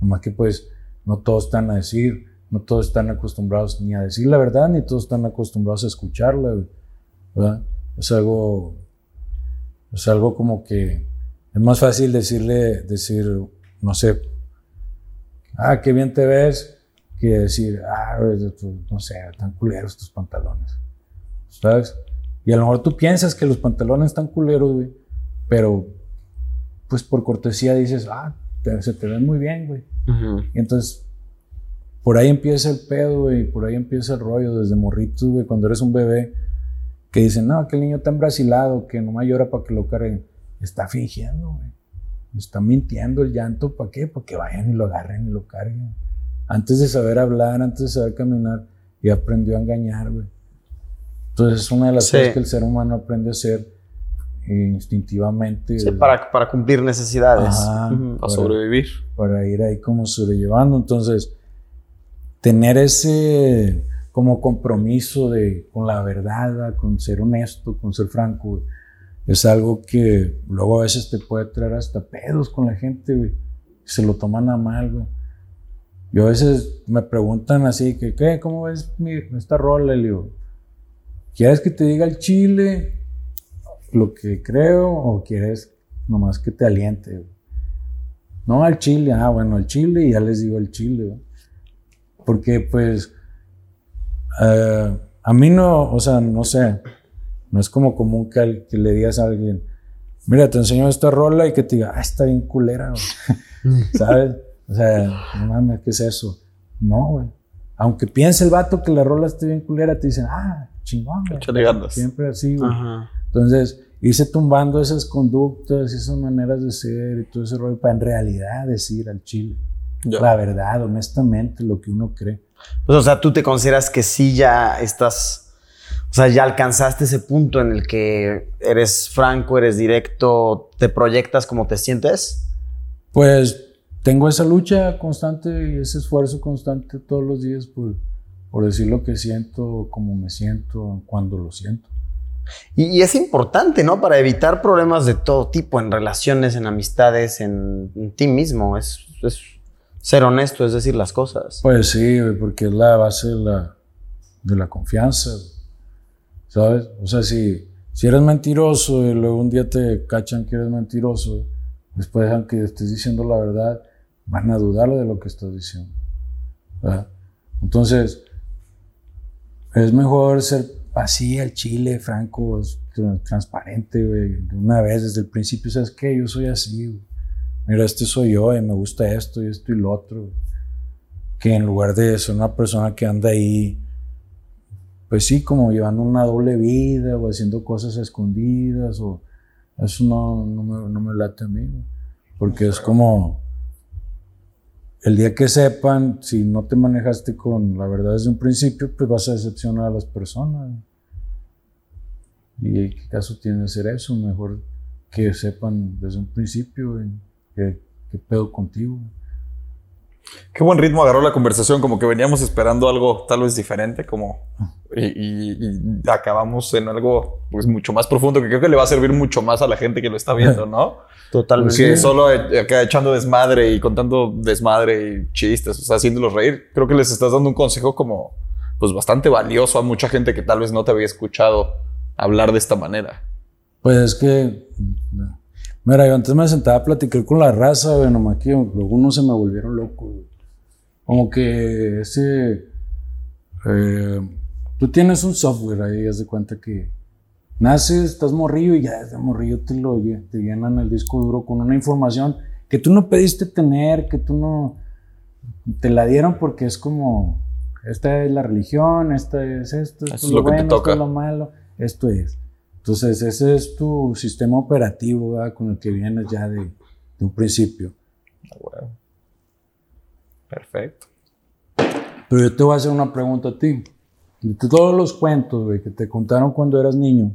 nomás que pues no todos están a decir, no todos están acostumbrados ni a decir la verdad, ni todos están acostumbrados a escucharla, ¿verdad? Es algo, es algo como que es más fácil decirle, decir, no sé, ah, qué bien te ves, que decir, ah, no sé, tan culeros tus pantalones. ¿Sabes? Y a lo mejor tú piensas que los pantalones están culeros, güey, pero pues por cortesía dices, ah, se te ven muy bien, güey. Y entonces, por ahí empieza el pedo, güey, por ahí empieza el rollo desde morritos, güey, cuando eres un bebé, que dicen, no, que el niño está embrasilado, que no me llora para que lo carguen. Está fingiendo, güey. Está mintiendo el llanto, ¿para qué? Para que vayan y lo agarren y lo carguen. Antes de saber hablar, antes de saber caminar, y aprendió a engañar, güey. Entonces es una de las cosas que el ser humano aprende a hacer instintivamente. Sí, para, para, cumplir necesidades. para, sobrevivir. Para ir ahí como sobrellevando. Entonces, tener ese como compromiso de, con la verdad, con ser honesto, con ser franco, es algo que luego a veces te puede traer hasta pedos con la gente, güey. Se lo toman a mal, güey. Yo a veces me preguntan así, que, ¿qué? ¿Cómo ves mi, esta rola? Y digo, ¿quieres que te diga el chile lo que creo o quieres nomás que te aliente? No al chile, ah, bueno, al chile y ya les digo el chile. Porque pues eh, a mí no, o sea, no sé, no es como común que, le digas a alguien, mira, te enseño esta rola y que te diga, ah, está bien culera, <laughs> ¿sabes? O sea, no mames, ¿qué es eso? No, güey. Aunque piense el vato que la rola esté bien culera, te dicen, ah, chingón, güey. Siempre así, güey. Entonces, irse tumbando esas conductas, esas maneras de ser y todo ese rollo para en realidad decir al chile la verdad, honestamente, lo que uno cree. Pues, o sea, tú te consideras que sí ya estás, o sea, ya alcanzaste ese punto en el que eres franco, eres directo, te proyectas como te sientes. Pues tengo esa lucha constante y ese esfuerzo constante todos los días por, por decir lo que siento, como me siento, cuando lo siento. Y, es importante, ¿no? Para evitar problemas de todo tipo en relaciones, en amistades, en, ti mismo. Es, ser honesto, es decir las cosas. Pues sí, porque es la base de la, de la confianza. ¿Sabes? O sea, si, si eres mentiroso y luego un día te cachan que eres mentiroso, después aunque estés diciendo la verdad, van a dudar de lo que estás diciendo. Entonces, es mejor ser así al chile, franco, transparente, güey. Una vez, desde el principio, ¿sabes qué? Yo soy así, Mira, este soy yo y me gusta esto y esto y lo otro. Que en lugar de ser una persona que anda ahí, pues sí, como llevando una doble vida o haciendo cosas escondidas o eso no, no, me, no me late a mí. Porque es como el día que sepan, si no te manejaste con la verdad desde un principio, pues vas a decepcionar a las personas. ¿Y qué caso tiene ser eso? Mejor que sepan desde un principio qué, qué pedo contigo. Qué buen ritmo agarró la conversación, como que veníamos esperando algo tal vez diferente, como y, acabamos en algo pues mucho más profundo que creo que le va a servir mucho más a la gente que lo está viendo, ¿no? <laughs> Totalmente. Sí, solo acá echando desmadre y contando desmadre y chistes, o sea, haciéndolos reír. Creo que les estás dando un consejo como pues bastante valioso a mucha gente que tal vez no te había escuchado hablar de esta manera. Pues es que Mira, yo antes me sentaba a platicar con la raza, güey, nomás que algunos se me volvieron locos, Como que ese. Eh, tú tienes un software ahí, haz de cuenta que naces, estás morrillo y ya desde morrillo te lo te llenan el disco duro con una información que tú no pediste tener, que tú no. Te la dieron porque es como. Esta es la religión, esta es esto, esto es lo, bueno, esto es lo malo, esto es. Entonces, ese es tu sistema operativo con el que vienes ya de, un principio. Ah, Perfecto. Pero yo te voy a hacer una pregunta a ti. De todos los cuentos que te contaron cuando eras niño,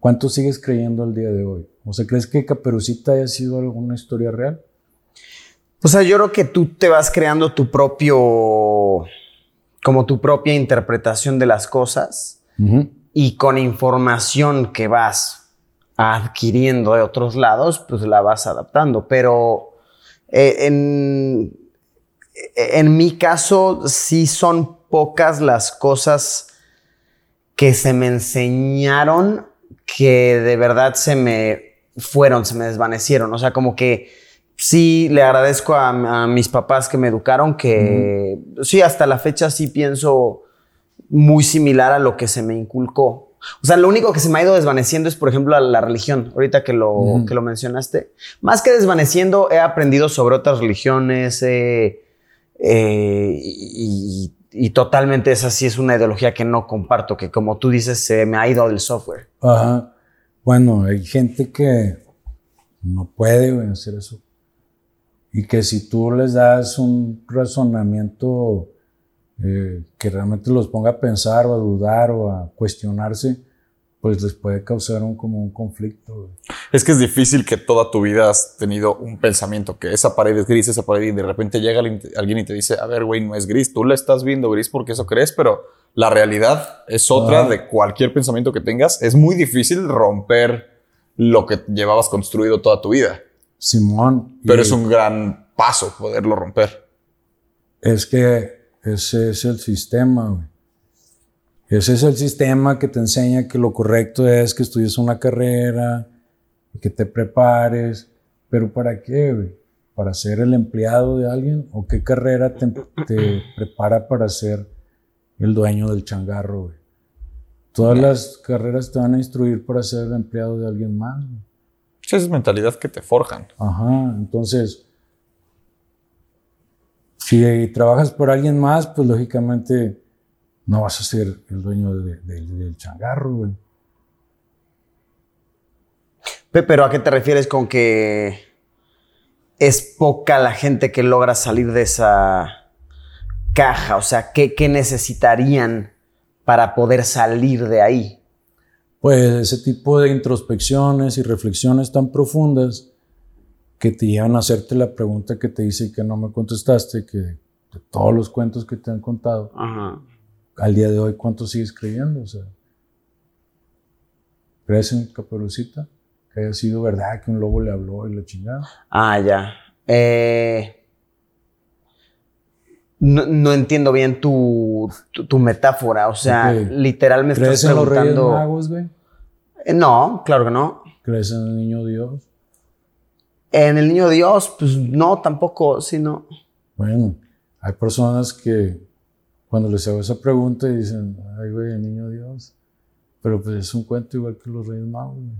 ¿cuánto sigues creyendo al día de hoy? O sea, ¿crees que Caperucita haya sido alguna historia real? O sea, yo creo que tú te vas creando tu propio, como tu propia interpretación de las cosas y con información que vas adquiriendo de otros lados, pues la vas adaptando. Pero eh, en, en mi caso, sí son pocas las cosas que se me enseñaron que de verdad se me fueron, se me desvanecieron. O sea, como que sí le agradezco a, a mis papás que me educaron, que sí, hasta la fecha sí pienso muy similar a lo que se me inculcó. O sea, lo único que se me ha ido desvaneciendo es, por ejemplo, la, la religión, ahorita que lo, que lo mencionaste. Más que desvaneciendo, he aprendido sobre otras religiones eh, eh, y, y- totalmente esa sí es una ideología que no comparto, que como tú dices, se me ha ido del software. Ajá. Bueno, hay gente que no puede hacer eso. Y que si tú les das un razonamiento eh, que realmente los ponga a pensar o a dudar o a cuestionarse, pues les puede causar un, como un conflicto. Es que es difícil que toda tu vida has tenido un pensamiento que esa pared es gris, esa pared, y de repente llega alguien y te dice, a ver, güey, no es gris, tú la estás viendo gris porque eso crees, pero la realidad es otra Ah. de cualquier pensamiento que tengas. Es muy difícil romper lo que llevabas construido toda tu vida, Simón. pero es un gran paso poderlo romper. Es que ese es el sistema, güey. Ese es el sistema que te enseña que lo correcto es que estudies una carrera, que te prepares. ¿Pero para qué, güey? ¿Para ser el empleado de alguien? ¿O qué carrera te, te prepara para ser el dueño del changarro, güey? Todas las carreras te van a instruir para ser el empleado de alguien más, güey. Esa es mentalidad que te forjan. Ajá, entonces, si trabajas por alguien más, pues lógicamente no vas a ser el dueño de- de- del changarro, güey. Pe- Pero ¿a qué te refieres con que es poca la gente que logra salir de esa caja? O sea, ¿qué, qué necesitarían para poder salir de ahí? Pues ese tipo de introspecciones y reflexiones tan profundas que te llevan a hacerte la pregunta que te hice y que no me contestaste, que de todos los cuentos que te han contado, Ajá. al día de hoy, ¿cuánto sigues creyendo? O sea, ¿crees en Caperucita? Que haya sido verdad que un lobo le habló y la chingada. Ah, ya. Eh, no, no entiendo bien tu, tu, tu metáfora. O sea, Ok. literal me estás ¿Crees en los Reyes preguntando. Magos, güey? Eh, no, claro que no. ¿Crees en el niño Dios? En el niño Dios, pues no, tampoco, sino. Bueno, hay personas que cuando les hago esa pregunta y dicen, ay, güey, el niño Dios. Pero pues es un cuento igual que los Reyes Magos, güey.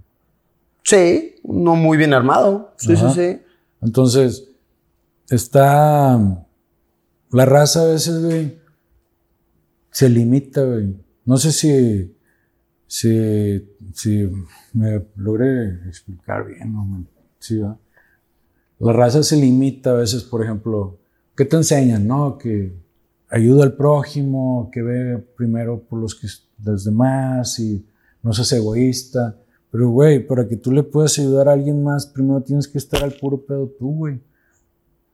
Sí, no muy bien armado. Sí, Ajá. sí, sí. Entonces, está. La raza a veces, güey, se limita, güey. No sé si. Si, si me logré explicar bien, ¿no? Sí, ¿verdad? La raza se limita a veces, por ejemplo, ¿qué te enseñan, no? Que ayuda al prójimo, que ve primero por los, que, los demás y no seas egoísta. Pero, güey, para que tú le puedas ayudar a alguien más, primero tienes que estar al puro pedo tú, güey.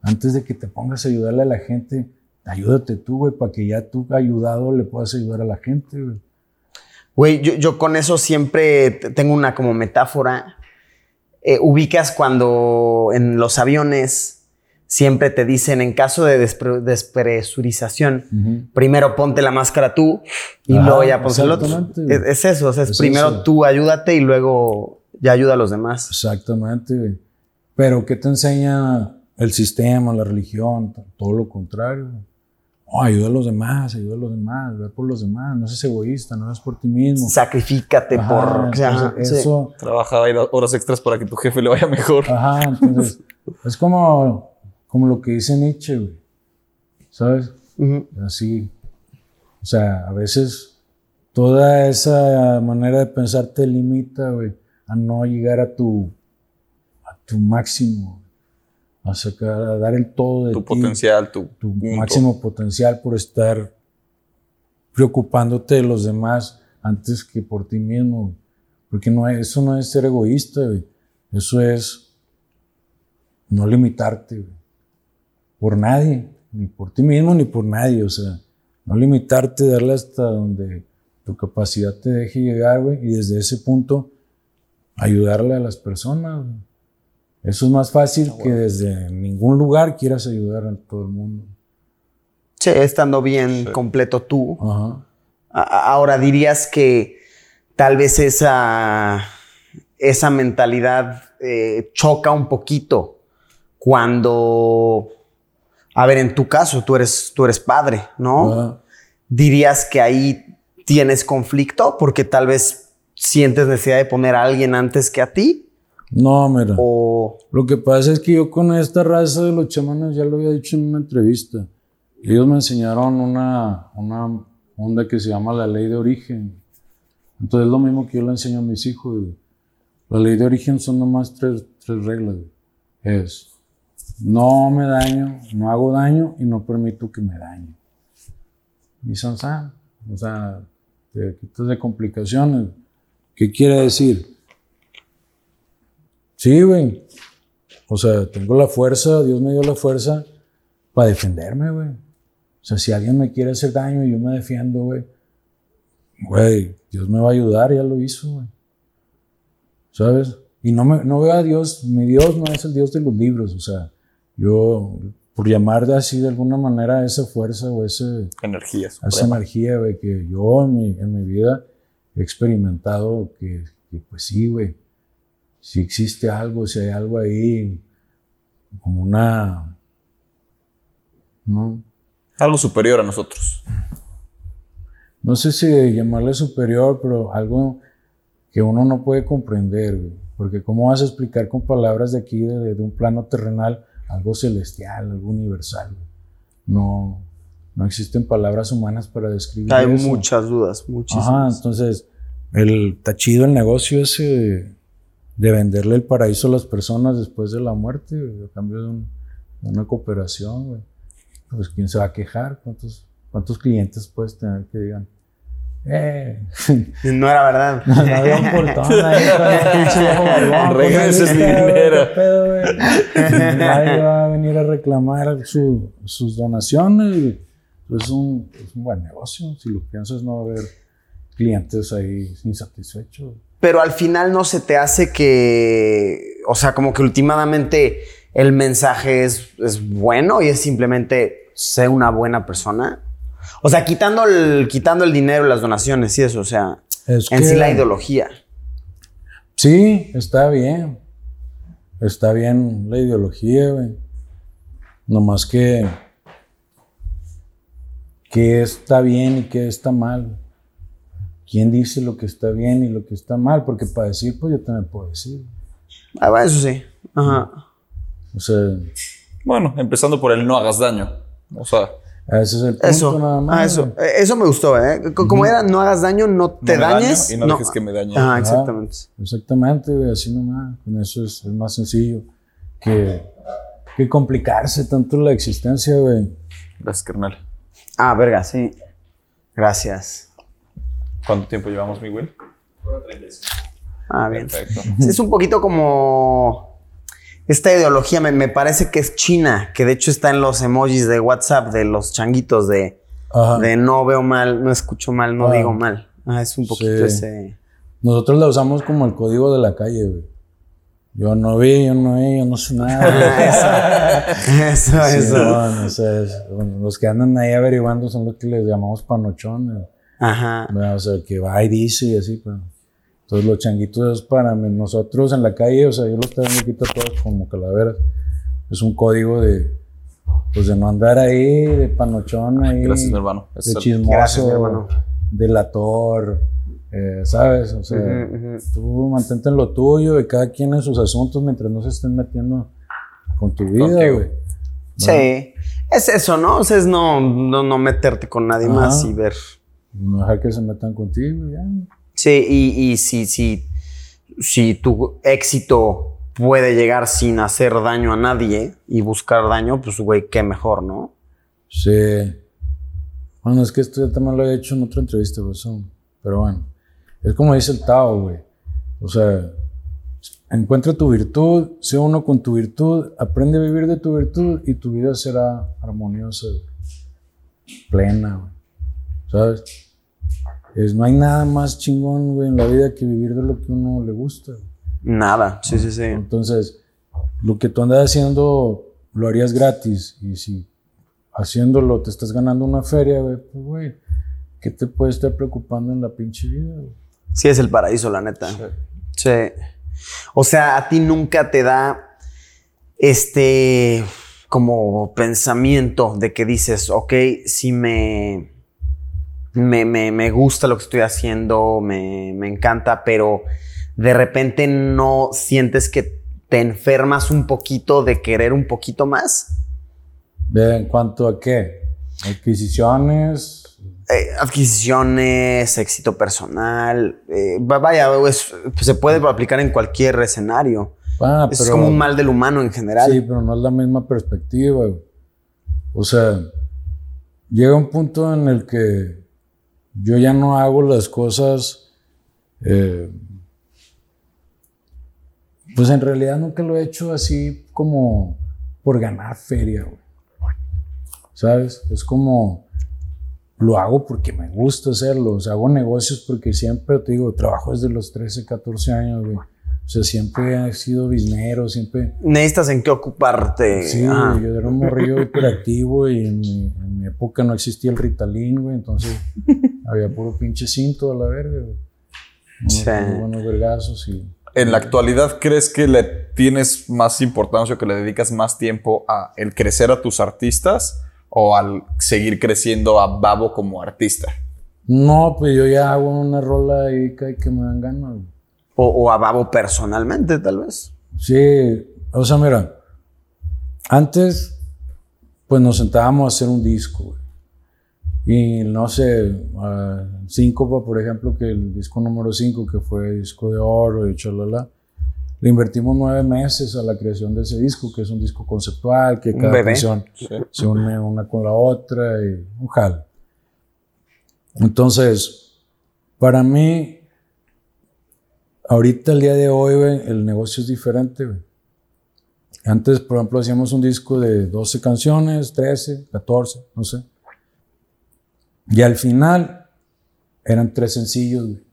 Antes de que te pongas a ayudarle a la gente, ayúdate tú, güey, para que ya tú ayudado le puedas ayudar a la gente, güey. Güey, yo, yo con eso siempre tengo una como metáfora. Eh, ubicas cuando en los aviones siempre te dicen en caso de despre- despresurización, primero ponte la máscara tú y Ajá, luego ya ponte el otro. Es, es eso, o sea, es Es primero eso. tú ayúdate y luego ya ayuda a los demás. Exactamente. Pero ¿qué te enseña el sistema, la religión? Todo lo contrario. No, ayuda a los demás, ayuda a los demás, ve por los demás, no seas egoísta, no es por ti mismo. Sacrifícate Ajá, por... o sea, entonces, sí. eso, Trabaja ahí horas extras para que tu jefe le vaya mejor. Ajá, entonces, <laughs> es como, como lo que dice Nietzsche, güey. ¿Sabes? Así. O sea, a veces toda esa manera de pensar te limita, güey, a no llegar a tu, a tu máximo, a sacar, a dar el todo de Tu ti, potencial, tu, máximo potencial por estar preocupándote de los demás antes que por ti mismo. Porque no es- eso no es ser egoísta, güey. Eso es no limitarte, güey. Por nadie, ni por ti mismo ni por nadie. O sea, no limitarte, darle hasta donde tu capacidad te deje llegar, güey. Y desde ese punto, ayudarle a las personas, güey. Eso es más fácil que desde ningún lugar quieras ayudar a todo el mundo. Sí, estando bien completo tú. Ajá. Ahora dirías que tal vez esa, esa mentalidad eh, choca un poquito cuando, a ver, en tu caso, tú eres, tú eres padre, ¿no? Ajá. ¿Dirías que ahí tienes conflicto porque tal vez sientes necesidad de poner a alguien antes que a ti? No, mira. O... Lo que pasa es que yo con esta raza de los chamanes, ya lo había dicho en una entrevista, ellos me enseñaron una, una onda que se llama la ley de origen. Entonces es lo mismo que yo le enseño a mis hijos. güey. La ley de origen son nomás tres, tres reglas. güey. Es, no me daño, no hago daño y no permito que me dañe. Y son san. O sea, te quitas de complicaciones. ¿Qué quiere decir? Sí, güey. O sea, tengo la fuerza, Dios me dio la fuerza para defenderme, güey. O sea, si alguien me quiere hacer daño y yo me defiendo, güey, güey, Dios me va a ayudar, ya lo hizo, güey. ¿Sabes? Y no, me, no veo a Dios, mi Dios no es el Dios de los libros, o sea, yo, por llamar de así de alguna manera esa fuerza o ese, Energías. a esa energía, güey, que yo en mi, en mi vida he experimentado que, que, pues sí, güey, si existe algo, si hay algo ahí, como una, ¿no? Algo superior a nosotros. No sé si llamarle superior, pero algo que uno no puede comprender, güey. Porque ¿cómo vas a explicar con palabras de aquí, de, de un plano terrenal, algo celestial, algo universal? güey? No, no existen palabras humanas para describir Hay eso. muchas dudas, Ajá, muchísimas. entonces, el, está chido el negocio ese de, de venderle el paraíso a las personas después de la muerte, güey, a cambio de, un- de una cooperación, güey. Pues, ¿quién se va a quejar? ¿Cuántos, cuántos clientes puedes tener que digan? Eh, <laughs> No era verdad. <laughs> no había un portón ahí con un pinche viejo barbón, <laughs> Regrese pues, el nadie, dinero. ¿qué pedo? Nadie va a venir a reclamar su- sus donaciones. güey. Es un, es un buen negocio. Si lo piensas, no va a haber clientes ahí insatisfechos. Pero al final no se te hace que, o sea, como que últimamente el mensaje es, es bueno y es simplemente sé una buena persona. O sea, quitando el, quitando el dinero, las donaciones y eso, o sea, Es en sí que- la ideología. Sí, está bien. Está bien la ideología, güey. Nomás que. ¿Qué está bien y qué está mal? ¿Quién dice lo que está bien y lo que está mal? Porque para decir, pues yo también puedo decir. Ah, bueno, eso sí. Ajá. O sea, Bueno, empezando por el no hagas daño. O sea, ese es el punto Eso. nada más. Ah, eso. Eh, Eso me gustó, ¿eh? Como era, no hagas daño, no te me daño dañes. y no dejes que me dañe. Ah, exactamente. Exactamente, güey, así nomás. Con eso es, es más sencillo que, que complicarse tanto la existencia, güey. gracias, carnal. Ah, verga, sí. Gracias. ¿Cuánto tiempo llevamos, Miguel? Ah, bien. Perfecto. Es un poquito como esta ideología, me, me parece que es china, que de hecho está en los emojis de WhatsApp de los changuitos de, de no veo mal, no escucho mal, no Ah. digo mal. Ah, es un poquito Sí. ese. Nosotros la usamos como el código de la calle, güey. Yo no vi, yo no vi, yo no sé nada. <laughs> Eso, Sí, eso. bueno, o sea, es- bueno, los que andan ahí averiguando son los que les llamamos panochones. Ajá. ¿verdad? O sea, que va y dice y así, pues. Entonces los changuitos es para nosotros en la calle, o sea, yo los tengo aquí todos como calaveras. Es un código de, pues de no andar ahí, de panochón ahí. Gracias, mi hermano. De chismoso, Gracias, mi hermano. delator, eh, ¿sabes? O sea, tú mantente en lo tuyo y cada quien en sus asuntos mientras no se estén metiendo con tu vida, güey. Sí. Es eso, ¿no? O sea, es no, no, no meterte con nadie Ajá. más y ver. No dejar que se metan contigo, ya. Sí, y, y si, si, si tu éxito puede llegar sin hacer daño a nadie y buscar daño, pues, güey, qué mejor, ¿no? Sí. Bueno, es que esto ya también lo he hecho en otra entrevista, por eso. Pero bueno, es como dice el Tao, güey. O sea, encuentra tu virtud, sé uno con tu virtud, aprende a vivir de tu virtud y tu vida será armoniosa, güey. plena, güey. ¿Sabes? Es, no hay nada más chingón, güey, en la vida que vivir de lo que uno le gusta. Nada, sí, sí, sí. Entonces, lo que tú andas haciendo lo harías gratis. Y si haciéndolo te estás ganando una feria, güey, pues, güey, ¿qué te puede estar preocupando en la pinche vida, güey? Sí, es el paraíso, la neta. Sí. O sea, a ti nunca te da este como pensamiento de que dices, ok, si me, me, me, me gusta lo que estoy haciendo, me, me encanta, pero de repente no sientes que te enfermas un poquito de querer un poquito más? ¿En cuanto a qué? ¿Adquisiciones? Eh, adquisiciones, éxito personal, eh, va- vaya, es- se puede aplicar en cualquier escenario. Ah, es pero- como un mal del humano en general. Sí, pero no es la misma perspectiva. O sea, llega un punto en el que yo ya no hago las cosas. eh, pues en realidad nunca lo he hecho así como por ganar feria, güey. ¿Sabes? Es como lo hago porque me gusta hacerlo. Hago negocios porque siempre, te digo, trabajo desde los 13, 14 años, güey. O sea, siempre he sido biznero, siempre Necesitas en qué ocuparte. Sí, güey, yo era un morrillo hiperactivo y en mi, en mi época no existía el Ritalin, güey, entonces <laughs> había puro pinche cinto a la verga, güey. Unos Sí. muy buenos vergazos y... En la actualidad, ¿crees que le tienes más importancia o que le dedicas más tiempo a el crecer a tus artistas o al seguir creciendo a Babo como artista? No, pues yo ya hago una rola ahí que, que me dan ganas, güey. O, o a Babo personalmente, tal vez. Sí, o sea, mira, antes pues nos sentábamos a hacer un disco, güey. Y no sé, ah, Síncopa, por ejemplo, que el disco número 5, que fue disco de oro y chalala, le invertimos nueve meses a la creación de ese disco, que es un disco conceptual, que cada canción se une una con la otra y un jal. Entonces, para mí, ahorita el día de hoy, güey, el negocio es diferente, güey. Antes, por ejemplo, hacíamos un disco de 12 canciones, 13, 14, no sé. Y al final eran tres sencillos, güey.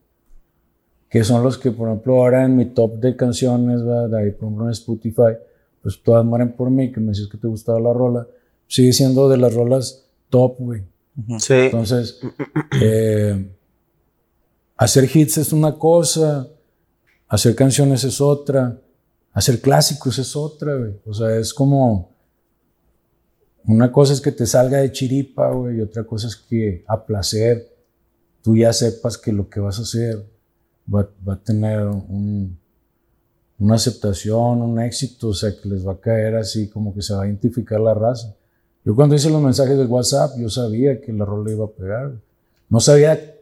Que son los que, por ejemplo, ahora en mi top de canciones, ¿verdad? de ahí, por ejemplo, en Spotify, pues todas mueren por mí, que me decías que te gustaba la rola. Sigue siendo de las rolas top, güey. Sí. Entonces, eh, hacer hits es una cosa, hacer canciones es otra, hacer clásicos es otra, güey. O sea, es como. Una cosa es que te salga de chiripa, güey, y otra cosa es que a placer tú ya sepas que lo que vas a hacer va, a tener un- una aceptación, un éxito, o sea, que les va a caer así, como que se va a identificar la raza. Yo cuando hice los mensajes de WhatsApp, yo sabía que la rola iba a pegar. No sabía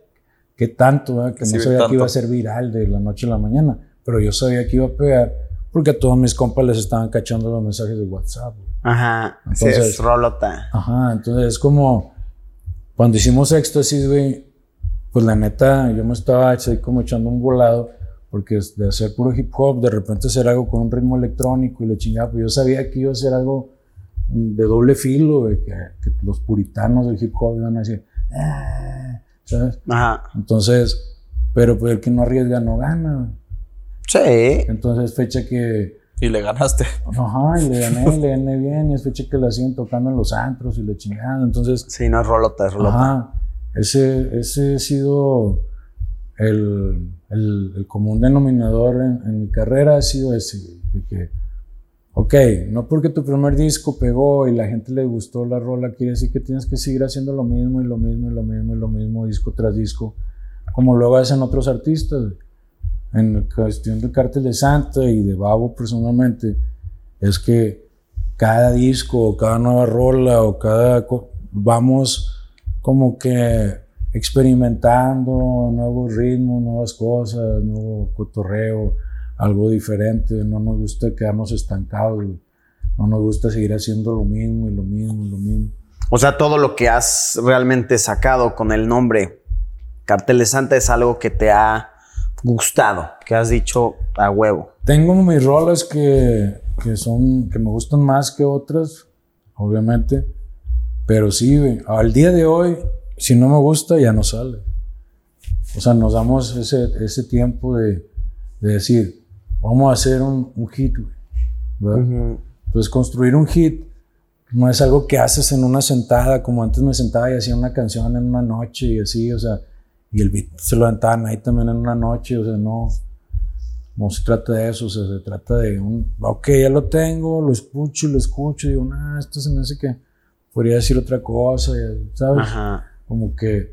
qué tanto, ¿verdad? que Sí, no sabía que tanto. iba a ser viral de la noche a la mañana, pero yo sabía que iba a pegar porque a todos mis compas les estaban cachando los mensajes de WhatsApp. güey. Ajá. sí, Entonces- es rolota. Ajá, entonces es como cuando hicimos éxtasis, güey, pues la neta, yo me estaba así como echando un volado, porque de hacer puro hip hop, de repente hacer algo con un ritmo electrónico y le chingaba, pues yo sabía que iba a ser algo de doble filo, güey, que, que los puritanos del hip hop iban a decir, "Ah", ¿sabes? Ajá. Entonces, pero pues el que no arriesga no gana. Sí. Entonces, fecha que Y le ganaste. Ajá, y le gané, le gané bien, y es fecha que la siguen tocando en los antros y le chingada. Entonces, Sí, no es rolota, es rolota. ajá, ese, ese ha sido el, el- el común denominador en, en mi carrera, ha sido ese, de que, ok, no porque tu primer disco pegó y la gente le gustó la rola, quiere decir que tienes que seguir haciendo lo mismo y lo mismo y lo mismo y lo mismo, disco tras disco, como luego hacen otros artistas. En cuestión de Cártel de Santa y de Babo personalmente, es que cada disco o cada nueva rola o cada... vamos como que experimentando nuevos ritmos, nuevas cosas, nuevo cotorreo, algo diferente. No nos gusta quedarnos estancados, no nos gusta seguir haciendo lo mismo y lo mismo y lo mismo. O sea, todo lo que has realmente sacado con el nombre Cartel de Santa es algo que te ha gustado, que has dicho a huevo. Tengo mis rolas que, que son que me gustan más que otras, obviamente, pero sí, al día de hoy, si no me gusta, ya no sale. O sea, nos damos ese, ese tiempo de, de decir, vamos a hacer un, un hit, güey. ¿verdad? Entonces, construir un hit no es algo que haces en una sentada, como antes me sentaba y hacía una canción en una noche y así, o sea, y el beat se lo aventaban ahí también en una noche, o sea, no. no se trata de eso, o sea, se trata de un, ok, ya lo tengo, lo escucho, lo escucho, y digo, nah, esto se me hace que podría decir otra cosa, ¿sabes? Ajá. Como que,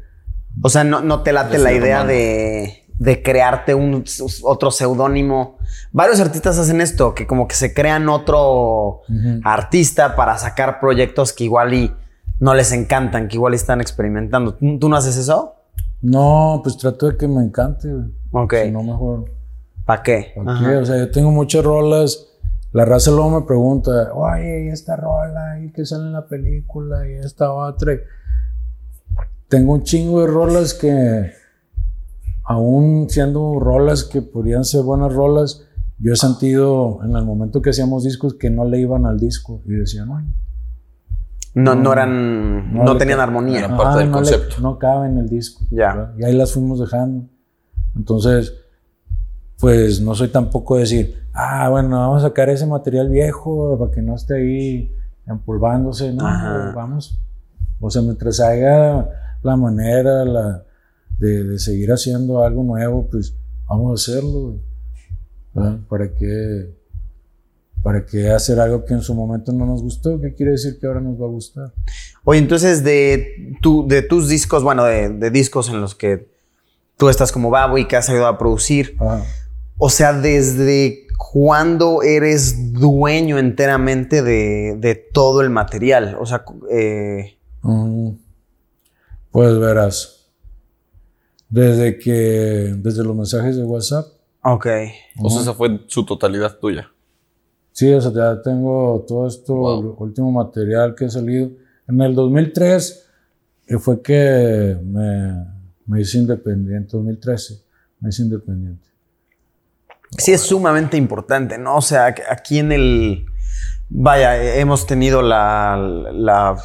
O sea, no, no te late la idea de, de crearte un otro seudónimo. Varios artistas hacen esto, que como que se crean otro artista para sacar proyectos que igual y no les encantan, que igual están experimentando. ¿Tú, no haces eso? no, pues trato de que me encante. Ok. Si no, mejor, ¿Para qué? ¿para Ajá. qué? O sea, yo tengo muchas rolas, la raza luego me pregunta, oye, ¿y esta rola? ¿Y qué sale en la película? ¿Y esta otra? Tengo un chingo de rolas que, aún siendo rolas que podrían ser buenas rolas, yo he sentido en el momento que hacíamos discos que no le iban al disco y decía, no, No, no eran, no, no le tenían armonía. Eran parte del no le- concepto. no cabe en el disco. Ya. Y ahí las fuimos dejando. Entonces, pues no soy tampoco decir, ah, bueno, vamos a sacar ese material viejo para que no esté ahí empolvándose. No, Ajá. vamos. O sea, mientras haya la manera la, de, de seguir haciendo algo nuevo, pues vamos a hacerlo. ¿Para qué? ¿Para qué hacer algo que en su momento no nos gustó? ¿Qué quiere decir que ahora nos va a gustar? Oye, entonces de, tu, de tus discos, bueno, de, de discos en los que tú estás como babo y que has ayudado a producir, Ajá. o sea, ¿desde cuándo eres dueño enteramente de, de todo el material? O sea, eh, Mm, Pues verás, desde que, desde los mensajes de WhatsApp, ok. O sea, esa fue su totalidad tuya. sí, o sea, ya tengo todo esto, Wow. el último material que ha salido. En el 2003 eh, fue que me, me hice independiente, 2013, me hice independiente. Sí, es sumamente importante, ¿no? O sea, aquí en el. Vaya, hemos tenido la, la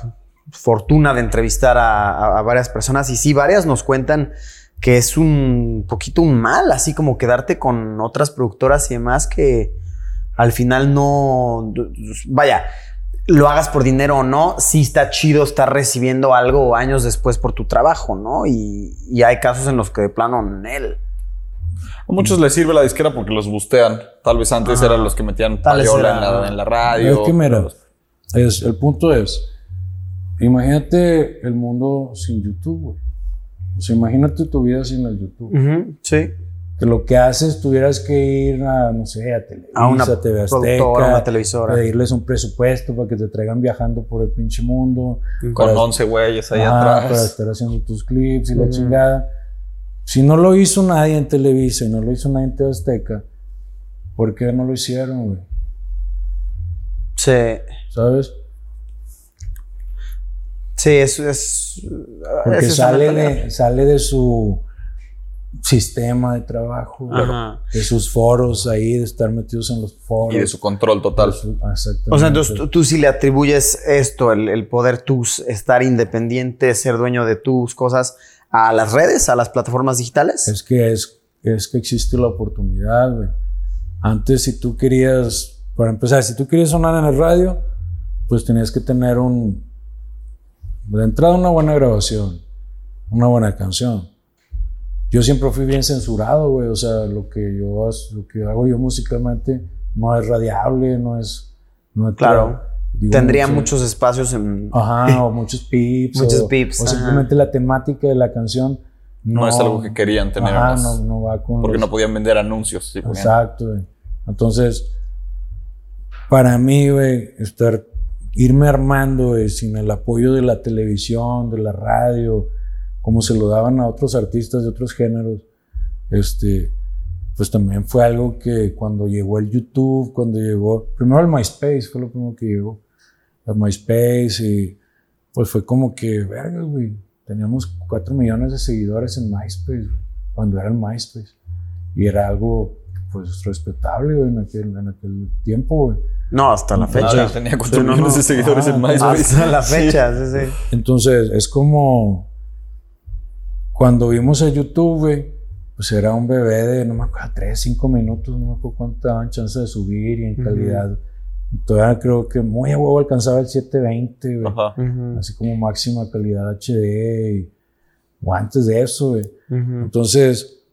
fortuna de entrevistar a, a- a varias personas y sí, varias nos cuentan que es un poquito un mal, así como quedarte con otras productoras y demás que al final no. Vaya, lo hagas por dinero o no, sí está chido estar recibiendo algo años después por tu trabajo, ¿no? Y, y hay casos en los que de plano, él. A muchos les sirve la disquera porque los bustean. Tal vez antes Ajá. eran los que metían payola era- en la, en la radio. Es que mira, es, el punto es, imagínate el mundo sin YouTube, güey. O sea, imagínate tu vida sin el YouTube. Sí. Que lo que haces tuvieras que ir a, no sé, a Televisa, A una TV Azteca, una televisora. pedirles un presupuesto para que te traigan viajando por el pinche mundo. Con para- 11 güeyes ahí atrás. Para estar haciendo tus clips y la chingada. Si no lo hizo nadie en Televisa y no lo hizo nadie en TV Azteca, ¿por qué no lo hicieron, güey? Sí. ¿Sabes? Sí, eso es. Porque eso es sale de, sale de su sistema de trabajo. Ajá. de sus foros ahí, de estar metidos en los foros. Y de su control total. su- exactamente. O sea, entonces tú, tú sí le atribuyes esto, el, el poder estar independiente, ser dueño de tus cosas a las redes, a las plataformas digitales. Es que es, es que existe la oportunidad, güey. Antes, si tú querías, para empezar, si tú querías sonar en el radio, pues tenías que tener un, de entrada una buena grabación, una buena canción. Yo siempre fui bien censurado, güey. O sea, lo que yo, lo que hago yo musicalmente no es radiable, no es, no es Claro. digo, Tendría mucho- muchos espacios en. Ajá, <laughs> o muchos pips. Muchos o, pips, O ajá. simplemente la temática de la canción no, No, es algo que querían tener Ajá, más. no, no va con porque los- no podían vender anuncios. ponían- Exacto, güey. Entonces, para mí, güey, estar, irme armando, güey, sin el apoyo de la televisión, de la radio, como se lo daban a otros artistas de otros géneros, este, pues también fue algo que cuando llegó el YouTube, cuando llegó, primero el MySpace fue lo primero que llegó, el MySpace y pues fue como que, verga, güey, teníamos 4 millones de seguidores en MySpace, cuando era el MySpace. Y era algo, pues, respetable, en aquel, en aquel tiempo, güey. No, hasta la fecha. ya tenía 4 Sí, no, millones no. de seguidores Ah, en MySpace. Hasta la fecha, sí, sí. Entonces, es como cuando vimos a YouTube, güey, pues era un bebé de, no me acuerdo, 3, 5 minutos, no me acuerdo cuánto daban chance de subir y en calidad. Todavía creo que muy a huevo alcanzaba el 720, güey. Ajá. Ujú, Así como máxima calidad HD y, o antes de eso, güey. ujú. Entonces,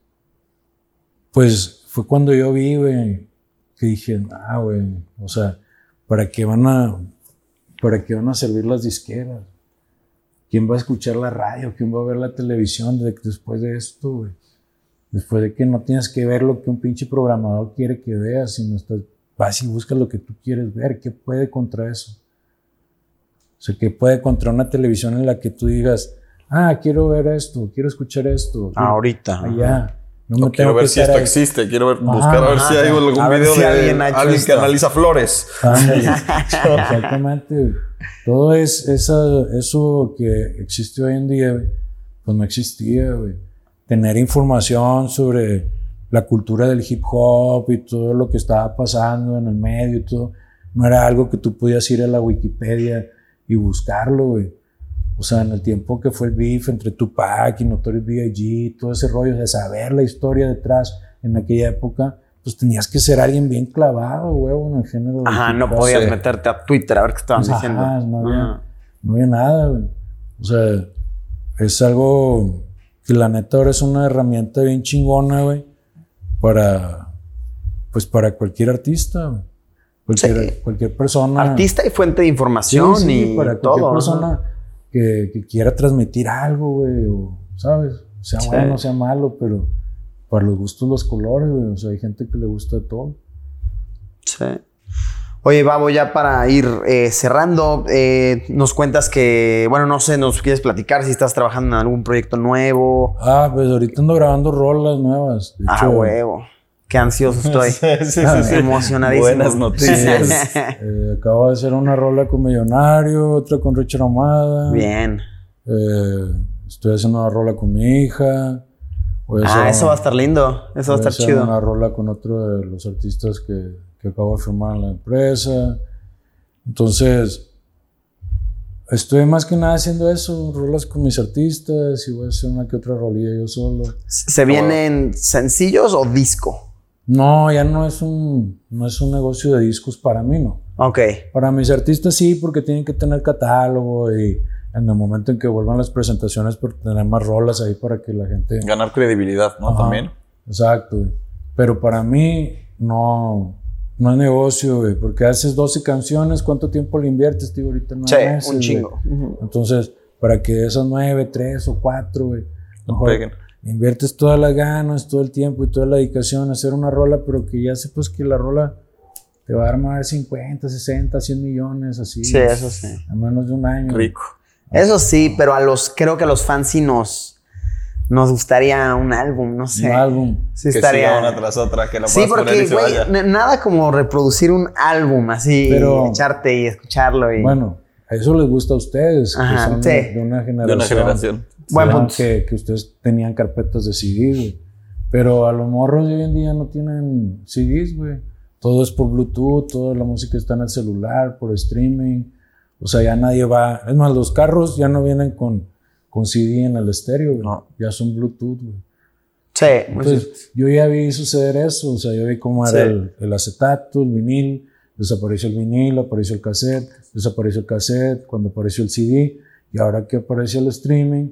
pues fue cuando yo vi, güey, que dije, ah, güey, o sea, ¿para qué van a, para qué van a servir las disqueras? ¿Quién va a escuchar la radio? ¿Quién va a ver la televisión después de esto, güey? Después de que no tienes que ver lo que un pinche programador quiere que veas, sino estás, vas y buscas lo que tú quieres ver. ¿Qué puede contra eso? O sea, ¿qué puede contra una televisión en la que tú digas, ah, quiero ver esto, quiero escuchar esto? Ahorita. Allá. No, quiero ver si esto existe, quiero ver, buscar a ver si hay algún video de alguien, que analiza flores. <laughs> Exactamente. Todo es esa, eso que existe hoy en día, pues no existía, güey. Tener información sobre la cultura del hip hop y todo lo que estaba pasando en el medio y todo, no era algo que tú podías ir a la Wikipedia y buscarlo, güey. O sea, en el tiempo que fue el beef entre Tupac y Notorious B.I.G., todo ese rollo de saber la historia detrás en aquella época, pues tenías que ser alguien bien clavado, güey, en el género. Ajá, no podías meterte a Twitter a ver qué estaban diciendo. No había, no había nada, güey. O sea, es algo que la neta ahora es una herramienta bien chingona, güey, para, pues para cualquier artista, Cualquier, cualquier persona. Artista y fuente de información y para cualquier todo, persona que, quiera transmitir algo, güey, o, ¿sabes? Sea bueno, sea malo, pero para los gustos los colores, güey. O sea, hay gente que le gusta todo. Sí. Oye, Babo, ya para ir eh, cerrando, eh, nos cuentas que, bueno, no sé, nos quieres platicar si estás trabajando en algún proyecto nuevo. Ah, pues ahorita ando grabando rolas nuevas. ah, huevo. Qué ansioso estoy. sí, sí, Emocionadísimo. Buenas noticias. Eh, acabo de hacer una rola con Millonario, otra con Richard Amada. Bien. Eh, estoy haciendo una rola con mi hija. ah, eso va a estar lindo. Eso va a estar chido. una rola con otro de los artistas que, que acabo de firmar en la empresa. Entonces, Estoy más que nada haciendo eso, rolas con mis artistas y voy a hacer una que otra rolilla yo solo. ¿Se vienen sencillos o disco? No, ya no es un, no es un negocio de discos para mí, no. Ok. Para mis artistas sí, porque tienen que tener catálogo y en el momento en que vuelvan las presentaciones, por tener más rolas ahí para que la gente... Ganar credibilidad, ¿no? También. Exacto. Pero para mí no, no es negocio, güey, porque haces 12 canciones, ¿cuánto tiempo le inviertes, tío? Ahorita no Sí, un chingo. Entonces, para que esas 9, 3 o 4, güey, mejor inviertes todas las ganas, todo el tiempo y toda la dedicación a hacer una rola, pero que ya sepas que la rola te va a armar 50, 60, 100 millones, así. Sí, eso sí. A menos de un año. Rico. Eso sí, pero a los, creo que a los fans sí nos, nos gustaría un álbum, no sé. Un álbum. Sí, estaría. una tras otra, que la Sí, porque, güey, nada como reproducir un álbum así, pero, echarte y escucharlo. Y... Bueno, a eso les gusta a ustedes, que son de, una generación. De una generación. Bueno, que, que, ustedes tenían carpetas de CDs, güey. Pero a los morros de hoy en día no tienen CDs, güey. Todo es por Bluetooth, toda la música está en el celular, por streaming. O sea, ya nadie va. Es más, los carros ya no vienen con, con CD en el estéreo, güey. No. Ya son Bluetooth, güey. Sí. Entonces, yo ya vi suceder eso. O sea, yo vi cómo era el, el, acetato, el vinil. Desapareció el vinil, apareció el cassette. Desapareció el cassette cuando apareció el CD. Y ahora que aparece el streaming,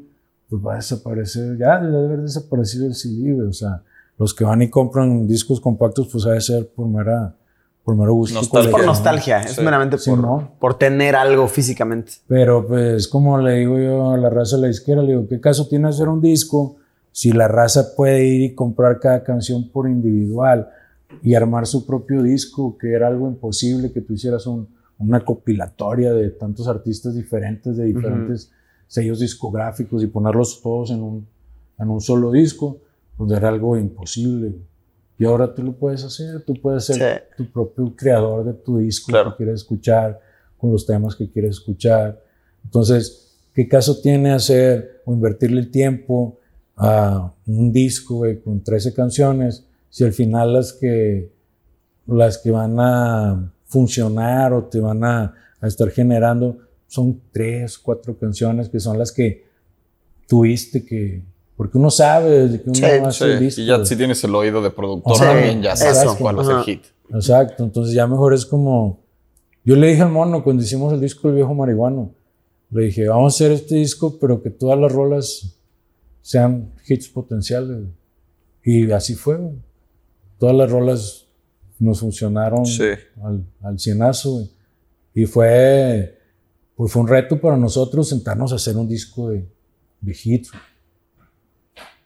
pues va a desaparecer, ya debe haber desaparecido el CD, güey. O sea, los que van y compran discos compactos, pues ha de ser por mera, por mero gusto. Nostalgia. por nostalgia, es meramente por, por tener algo físicamente. Pero pues, como le digo yo a la raza de la izquierda, le digo, ¿qué caso tiene hacer un disco si la raza puede ir y comprar cada canción por individual y armar su propio disco, que era algo imposible que tú hicieras un, una compilatoria de tantos artistas diferentes, de diferentes sellos discográficos y ponerlos todos en un, en un solo disco, pues era algo imposible. Y ahora tú lo puedes hacer, tú puedes ser tu propio creador de tu disco que quieres escuchar, con los temas que quieres escuchar. Entonces, ¿qué caso tiene hacer o invertirle el tiempo a un disco con 13 canciones si al final las que, las que van a funcionar o te van a, a estar generando son tres, cuatro canciones que son las que tuviste que... Porque uno sabe desde que uno hace sí. Y ya si tienes el oído de productor también, ya sabes cuál es el hit. Exacto, entonces ya mejor es como... Yo le dije al mono cuando hicimos el disco El Viejo Marihuano, le dije, vamos a hacer este disco, pero que todas las rolas sean hits potenciales. Y así fue. todas las rolas nos funcionaron Sí. al, al cienazo, güey. Y fue, pues fue un reto para nosotros sentarnos a hacer un disco de, de hits.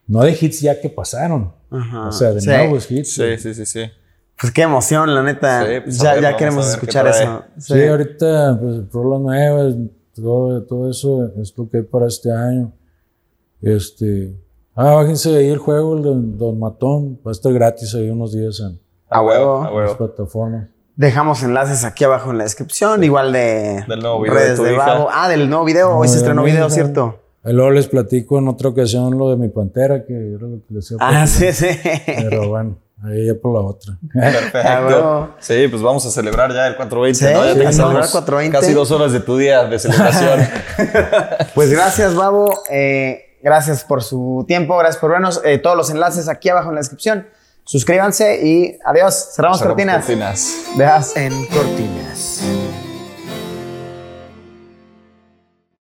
No de hits ya que pasaron, Ajá. o sea, de Sí. nuevos hits. Sí, sí, sí, sí. Pues qué emoción, la neta. Sí, pues, ya ver, ya vamos queremos escuchar eso. Sí, ahorita, pues, rolas nuevas, todo, todo eso es lo que hay para este año. Este, ah, bájense de ahí el juego, el Don Matón, va a estar gratis ahí unos días en A huevo. A las huevo. plataformas. Dejamos enlaces aquí abajo en la descripción, igual de Del nuevo video de redes tu de, hija. Babo. Ah, del nuevo video. Hoy se de estrenó video, hija. ¿cierto? Ahí luego les platico en otra ocasión lo de mi pantera, que era lo que les decía. Ah, sí, sí. Pero bueno, ahí ya por la otra. Perfecto. Ah. Sí, pues vamos a celebrar ya el 420. Sí, ¿no? Ya sí, tenemos celebrar 420. Casi dos horas de tu día de celebración. <laughs> Pues gracias, Babo. Eh, gracias por su tiempo, gracias por vernos. Eh, todos los enlaces aquí abajo en la descripción. Suscríbanse y adiós. Cerramos, Cerramos cortinas. cortinas. Dejas. En Cortinas.